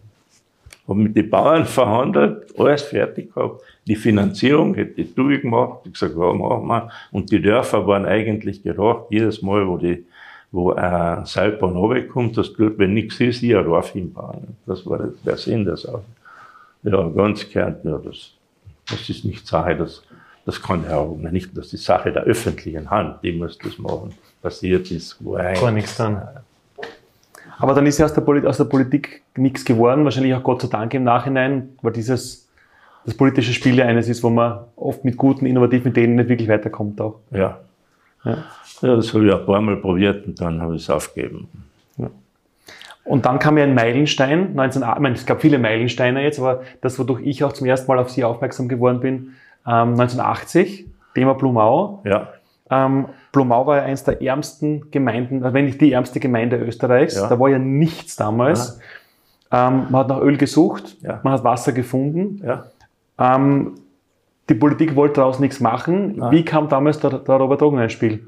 Habe mit den Bauern verhandelt, alles fertig gehabt. Die Finanzierung hätte ich durchgemacht. Ich gesagt, ja, machen wir. Und die Dörfer waren eigentlich gedacht, jedes Mal, wo die, wo ein Seilbahn runterkommt, dass dort, wenn nichts ist, ich ein Dorf hinbauen. Das war der Sinn der Sache. Ja, ganz Kärnten, ja, das, das ist nicht Sache, das, das kann ja auch nicht, das ist Sache der öffentlichen Hand, die muss das machen. Passiert ist. Gar nichts dann. Aber dann ist ja aus der, Poli aus der Politik nichts geworden, wahrscheinlich auch Gott sei Dank im Nachhinein, weil dieses, das politische Spiel ja eines ist, wo man oft mit guten, innovativen Ideen nicht wirklich weiterkommt auch. Ja. Ja, ja das habe ich ein paar Mal probiert und dann habe ich es aufgegeben. Ja. Und dann kam ja ein Meilenstein, 19, ich meine, es gab viele Meilensteine jetzt, aber das, wodurch ich auch zum ersten Mal auf Sie aufmerksam geworden bin, ähm, 1980, Thema Blumau. Ja. Ähm, Blumau war ja eines der ärmsten Gemeinden, wenn nicht die ärmste Gemeinde Österreichs. Ja. Da war ja nichts damals. Ähm, man hat nach Öl gesucht, ja. man hat Wasser gefunden. Ähm, die Politik wollte daraus nichts machen. Wie kam damals der, der Robert Drogen ins Spiel?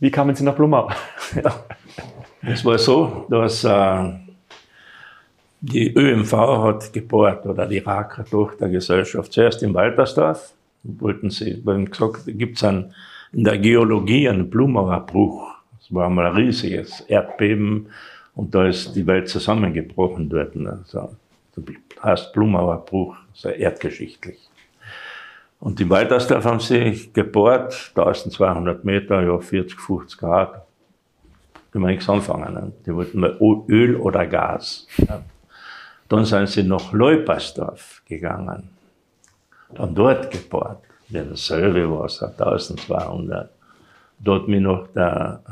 Wie kamen Sie nach Blumau? Es war so, dass äh, die ÖMV hat gebohrt, oder die Raker Tochtergesellschaft, zuerst in Waltersdorf. Wollten sie, haben gesagt, gibt es einen in der Geologie ein Blumauer Bruch. Es war mal ein riesiges Erdbeben und da ist die Welt zusammengebrochen dort. Also, das heißt Blumauer Bruch, sehr erdgeschichtlich. Und in Waltersdorf haben sie gebohrt, 1200 Meter, ja 40, 50 Grad. Können wir nichts anfangen. Ne? Die wollten mal Öl oder Gas. Ja. Dann sind sie nach Leupersdorf gegangen, dann dort gebohrt ja, dasselbe war es, 1200. Dort mir noch der,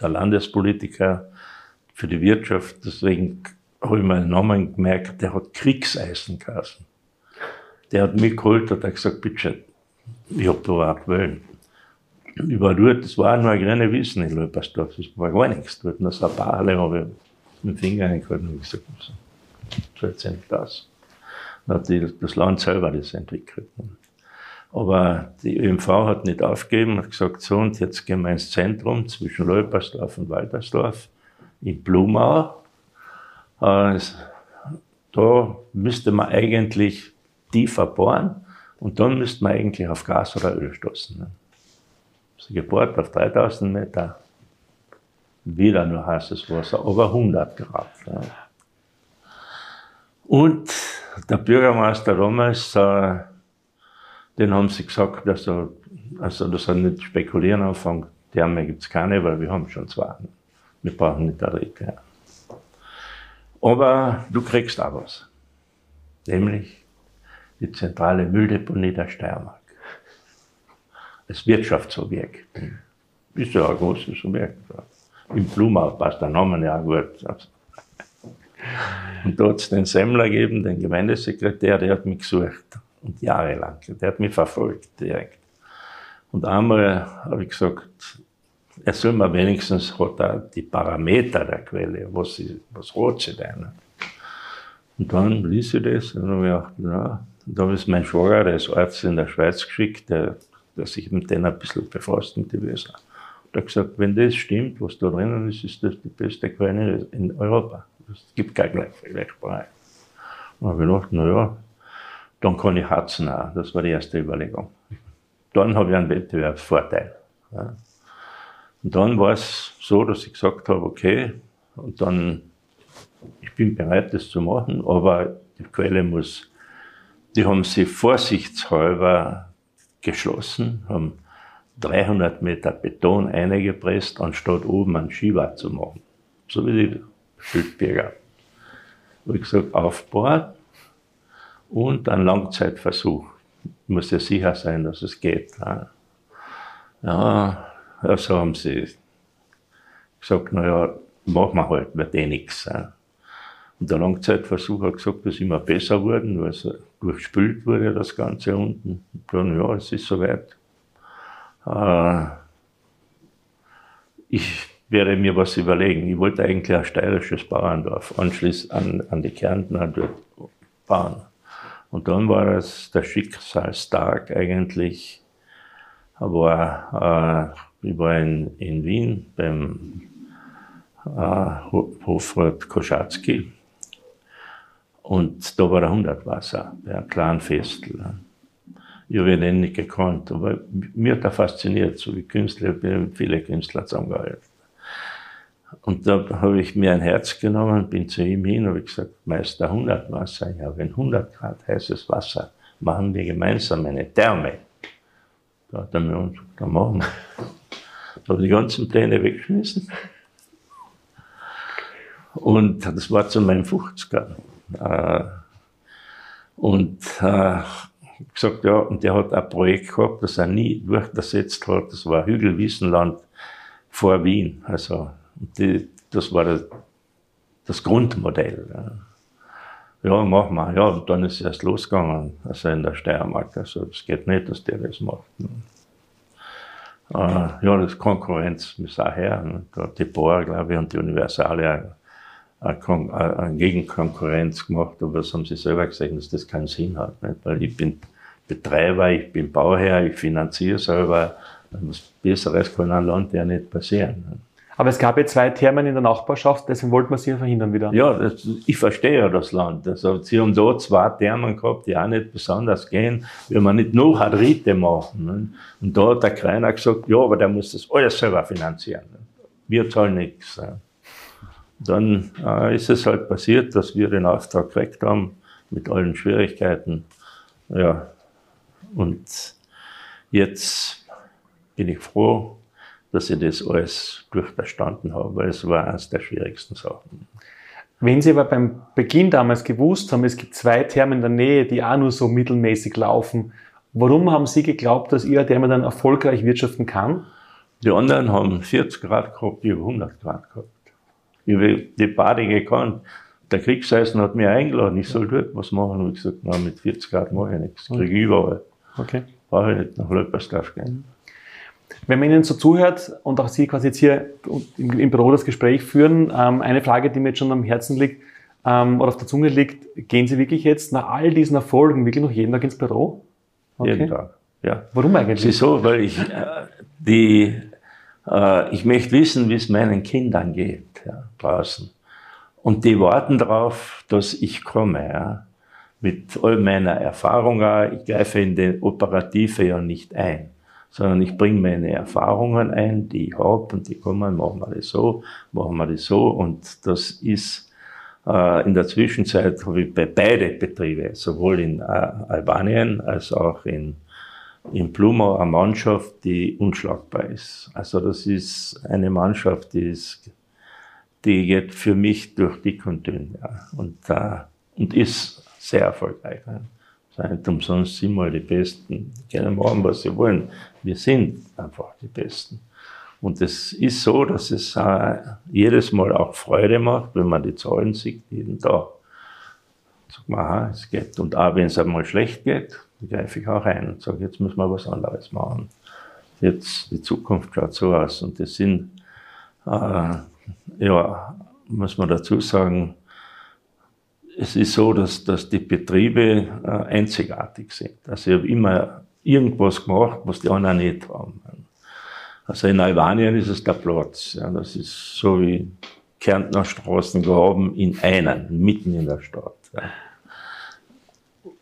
der Landespolitiker für die Wirtschaft, deswegen habe ich meinen Namen gemerkt, der hat Kriegseisenkassen. Der hat mich geholt und hat gesagt, bitte, ich habe da auch gewählt. Ich war dort, das war nur ein kleines Wissen in Löpersdorf, das war gar nichts dort. Nur so ein paar Halle habe ich mit dem Finger eingehalten und gesagt, so jetzt endlich das. Die, das Land selber das entwickelt. Aber die ÖMV hat nicht aufgegeben, hat gesagt, so, und jetzt gehen wir ins Zentrum zwischen Leupersdorf und Waltersdorf in Blumau. Äh, da müsste man eigentlich tiefer bohren und dann müsste man eigentlich auf Gas oder Öl stoßen. Ne? Also gebohrt auf 3000 Meter, wieder nur heißes Wasser, aber 100 Grad. Ja. Und der Bürgermeister damals äh, den haben sie gesagt, dass er, also dass er nicht spekulieren anfängt. Die Arme gibt es keine, weil wir haben schon zwei. Wir brauchen nicht eine dritte. Aber du kriegst auch was. Nämlich die zentrale Mülldeponie der Steiermark. Als Wirtschaftsobjekt. Ist ja ein großes Objekt. Im Blumau passt der Name ja gut. Und da hat es den Semmler gegeben, den Gemeindesekretär, der hat mich gesucht und jahrelang. Der hat mich verfolgt direkt. Und einmal habe ich gesagt, er soll mir wenigstens hat er die Parameter der Quelle, was, ist, was rot sie denn? Und dann ließ ich das und habe ich gedacht, ja, da ist mein Schwager, der ist Arzt in der Schweiz geschickt, der, der sich mit denen ein bisschen befasst, mit den Wesen. Und er hat gesagt, wenn das stimmt, was da drinnen ist, ist das die beste Quelle in Europa. Es gibt keine Vergleichbarkeit. Und habe ich gedacht, na ja, dann kann ich harzen auch. Das war die erste Überlegung. Dann habe ich einen Wettbewerbsvorteil. Ja. Und dann war es so, dass ich gesagt habe, okay, und dann, ich bin bereit, das zu machen, aber die Quelle muss, die haben sie vorsichtshalber geschlossen, haben 300 Meter Beton eingepresst, anstatt oben einen Skiwart zu machen. So wie die Schildbürger. Ich gesagt, aufbauen, und ein Langzeitversuch. Muss ja sicher sein, dass es geht. Ja, also haben sie gesagt, naja, machen wir halt, wird eh nichts. Und der Langzeitversuch hat gesagt, dass immer besser wurden, weil es durchspült wurde, das Ganze unten. Dann, ja, es ist soweit. Äh, ich werde mir was überlegen. Ich wollte eigentlich ein steirisches Bauerndorf anschließend an, an die Kärntner bauen. Und dann war es der Schicksalstag eigentlich, war, äh, ich war in, in Wien beim äh, Hofrat Koschatzky und da war ein Hundertwasser, bei einem kleinen Festel. Ich habe ihn nicht gekannt, aber mir hat er fasziniert, so wie Künstler, ich bin viele Künstler zusammengehalten. Und da habe ich mir ein Herz genommen, bin zu ihm hin und habe gesagt, Meister, 100 Wasser, ja, wenn 100 Grad heißes Wasser, machen wir gemeinsam eine Therme. Da hat er mir gesagt, dann machen wir. Da habe ich die ganzen Pläne weggeschmissen. Und das war zu meinem 50er. Äh, und äh, gesagt, ja, und der hat ein Projekt gehabt, das er nie durchgesetzt hat. Das war Hügelwiesenland vor Wien. Also die, das war das, das Grundmodell. Ja. ja, machen wir. Ja, und dann ist es erst losgegangen, also in der Steiermark. Also es geht nicht, dass der das macht. Ne. Äh, ja, das Konkurrenz muss auch her. Ne. Die Bohr, glaube ich, und die Universale eine, eine Gegenkonkurrenz gemacht, aber das haben sie selber gesagt, dass das keinen Sinn hat. Nicht? Weil ich bin Betreiber, ich bin Bauherr, ich finanziere selber. Was Besseres kann ein Land ja nicht passieren. Nicht? Aber es gab ja zwei Thermen in der Nachbarschaft, deswegen wollten wir sie ja verhindern wieder. Ja, das, ich verstehe ja das Land. Also, sie haben da zwei Thermen gehabt, die auch nicht besonders gehen, will man nicht noch eine dritte machen. Ne? Und da hat der Kreiner gesagt, ja, aber der muss das alles selber finanzieren. Wir zahlen nichts. Dann äh, ist es halt passiert, dass wir den Auftrag gekriegt haben, mit allen Schwierigkeiten. Ja, und jetzt bin ich froh, dass ich das alles durchverstanden habe, weil es war eines der schwierigsten Sachen. Wenn Sie aber beim Beginn damals gewusst haben, es gibt zwei Thermen in der Nähe, die auch nur so mittelmäßig laufen, warum haben Sie geglaubt, dass Ihr Therme dann erfolgreich wirtschaften kann? Die anderen haben 40 Grad gehabt, ich habe 100 Grad gehabt. Ich habe die Bade gekannt. Der Kriegseisen hat mich eingeladen, ich soll dort was machen. Und ich gesagt, nein, mit 40 Grad mache ich nichts. Kriege ich überall. Okay. Brauche ich nicht nach Löpersdorf gehen. Wenn man Ihnen so zuhört und auch Sie quasi jetzt hier im, im Büro das Gespräch führen, ähm, eine Frage, die mir jetzt schon am Herzen liegt ähm, oder auf der Zunge liegt, gehen Sie wirklich jetzt nach all diesen Erfolgen wirklich noch jeden Tag ins Büro? Okay. Jeden Tag, ja. Warum eigentlich? Wieso? Weil ich, äh, die, äh, ich möchte wissen, wie es meinen Kindern geht ja, draußen. Und die warten darauf, dass ich komme. Ja. Mit all meiner Erfahrung, ich greife in die Operative ja nicht ein sondern ich bringe meine Erfahrungen ein, die ich habe und die kommen, machen wir das so, machen wir das so und das ist äh, in der Zwischenzeit habe ich bei beide Betriebe, sowohl in äh, Albanien als auch in, in Plumau eine Mannschaft, die unschlagbar ist. Also das ist eine Mannschaft, die ist, die geht für mich durch dick und dünn ja, und, äh, und ist sehr erfolgreich. Ja. Seid umsonst sind wir die Besten. Die können machen, was sie wollen. Wir sind einfach die Besten. Und es ist so, dass es jedes Mal auch Freude macht, wenn man die Zahlen sieht, jeden Tag. Sag mal, aha, es geht. Und auch wenn es einmal schlecht geht, greife ich auch ein und sage, jetzt müssen wir was anderes machen. Jetzt, die Zukunft schaut so aus. Und das sind, äh, ja, muss man dazu sagen, es ist so, dass, dass die Betriebe äh, einzigartig sind. Also ich habe immer irgendwas gemacht, was die anderen nicht haben. Also in Albanien ist es der Platz. Ja, das ist so wie Kärntner Straßen gehaben in einen, mitten in der Stadt. Ja.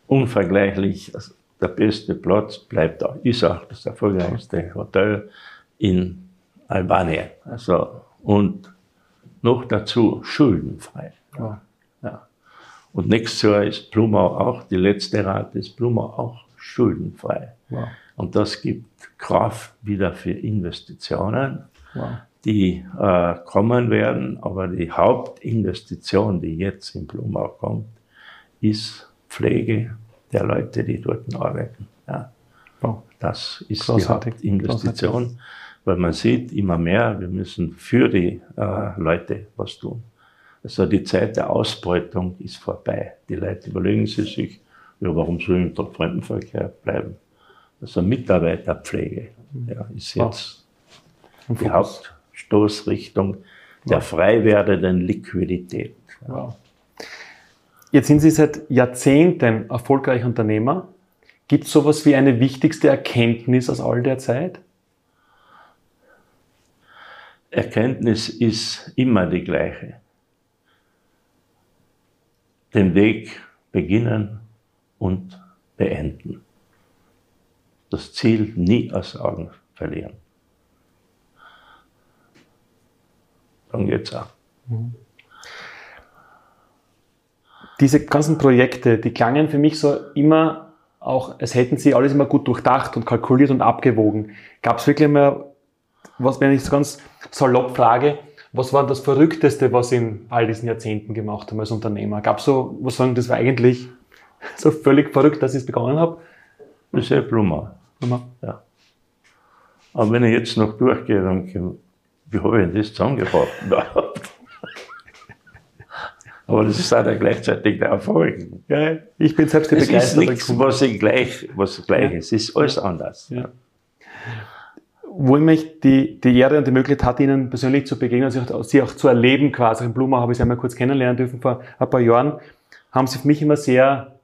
Unvergleichlich, also der beste Platz bleibt auch, ist auch das erfolgreichste Hotel in Albanien. Also, und noch dazu schuldenfrei. Ja. Und nächstes Jahr ist Blumau auch, die letzte Rate ist Blumau auch schuldenfrei. Wow. Und das gibt Kraft wieder für Investitionen, wow. die äh, kommen werden. Aber die Hauptinvestition, die jetzt in Blumau kommt, ist Pflege der Leute, die dort arbeiten. Ja. Wow. Das ist Großartig. die Hauptinvestition, Großartig. weil man sieht immer mehr, wir müssen für die äh, Leute was tun. Also die Zeit der Ausbeutung ist vorbei. Die Leute überlegen sie sich, ja, warum soll ich im Fremdenverkehr bleiben? Also Mitarbeiterpflege ja, ist jetzt wow. die Hauptstoßrichtung der wow. frei werdenden Liquidität. Wow. Jetzt sind Sie seit Jahrzehnten erfolgreich Unternehmer. Gibt es sowas wie eine wichtigste Erkenntnis aus all der Zeit? Erkenntnis ist immer die gleiche. Den Weg beginnen und beenden. Das Ziel nie aus Augen verlieren. Dann geht's auch. Diese ganzen Projekte, die klangen für mich so immer auch, als hätten sie alles immer gut durchdacht und kalkuliert und abgewogen. Gab es wirklich immer, was, wenn ich so ganz salopp frage, was war das Verrückteste, was Sie in all diesen Jahrzehnten gemacht haben als Unternehmer? Gab es so, was sagen, das war eigentlich so völlig verrückt, dass ich es begonnen habe? Ja Blumer. Blumer. Ja. Aber wenn ich jetzt noch durchgehe, dann wie habe ich denn das zusammengebracht Aber das ist auch der gleichzeitig der Erfolg. Ja, ich bin selbst begeistert. Es ist nichts, was ich gleich, was gleich ja. ist. Es ist alles anders. Ja. Wo ich mich die, die Ehre und die Möglichkeit hatte, Ihnen persönlich zu begegnen, also Sie auch zu erleben quasi. In Bluma habe ich Sie einmal kurz kennenlernen dürfen vor ein paar Jahren, haben Sie für mich immer sehr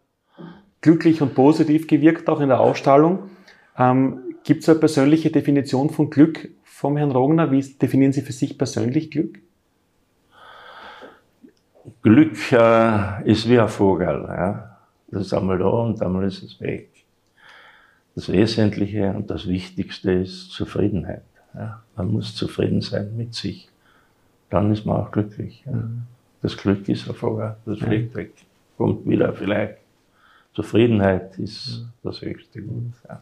glücklich und positiv gewirkt, auch in der Ausstrahlung. Ähm, Gibt es eine persönliche Definition von Glück vom Herrn Rogner? Wie definieren Sie für sich persönlich Glück? Glück äh, ist wie ein Vogel. Ja? Das ist einmal da und einmal ist es weg. Das Wesentliche und das Wichtigste ist Zufriedenheit. Ja? Man muss zufrieden sein mit sich. Dann ist man auch glücklich. Ja? Mhm. Das Glück ist ein Vogel, das fliegt weg, kommt wieder vielleicht. Zufriedenheit ist mhm. das höchste Gut. Ja.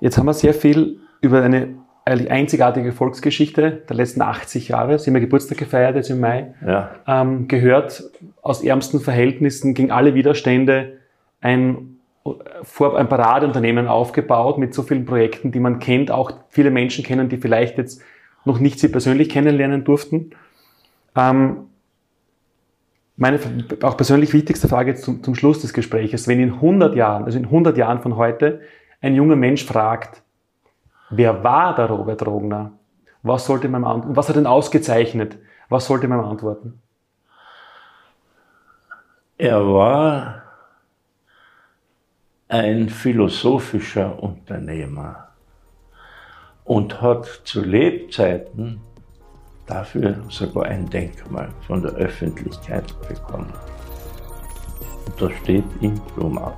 Jetzt haben wir sehr viel über eine eigentlich einzigartige Volksgeschichte der letzten 80 Jahre. Sie haben ja Geburtstag gefeiert jetzt im Mai. Ja. Ähm, gehört aus ärmsten Verhältnissen gegen alle Widerstände ein, ein Paradeunternehmen aufgebaut mit so vielen Projekten, die man kennt, auch viele Menschen kennen, die vielleicht jetzt noch nicht Sie persönlich kennenlernen durften. Ähm, meine auch persönlich wichtigste Frage zum, zum Schluss des Gesprächs. Wenn in 100 Jahren, also in 100 Jahren von heute, ein junger Mensch fragt, wer war der Robert Rogner? Was sollte man antworten? Was hat ihn ausgezeichnet? Was sollte man antworten? Er war ein philosophischer Unternehmer und hat zu Lebzeiten dafür sogar ein Denkmal von der Öffentlichkeit bekommen. Und das steht in Blumau.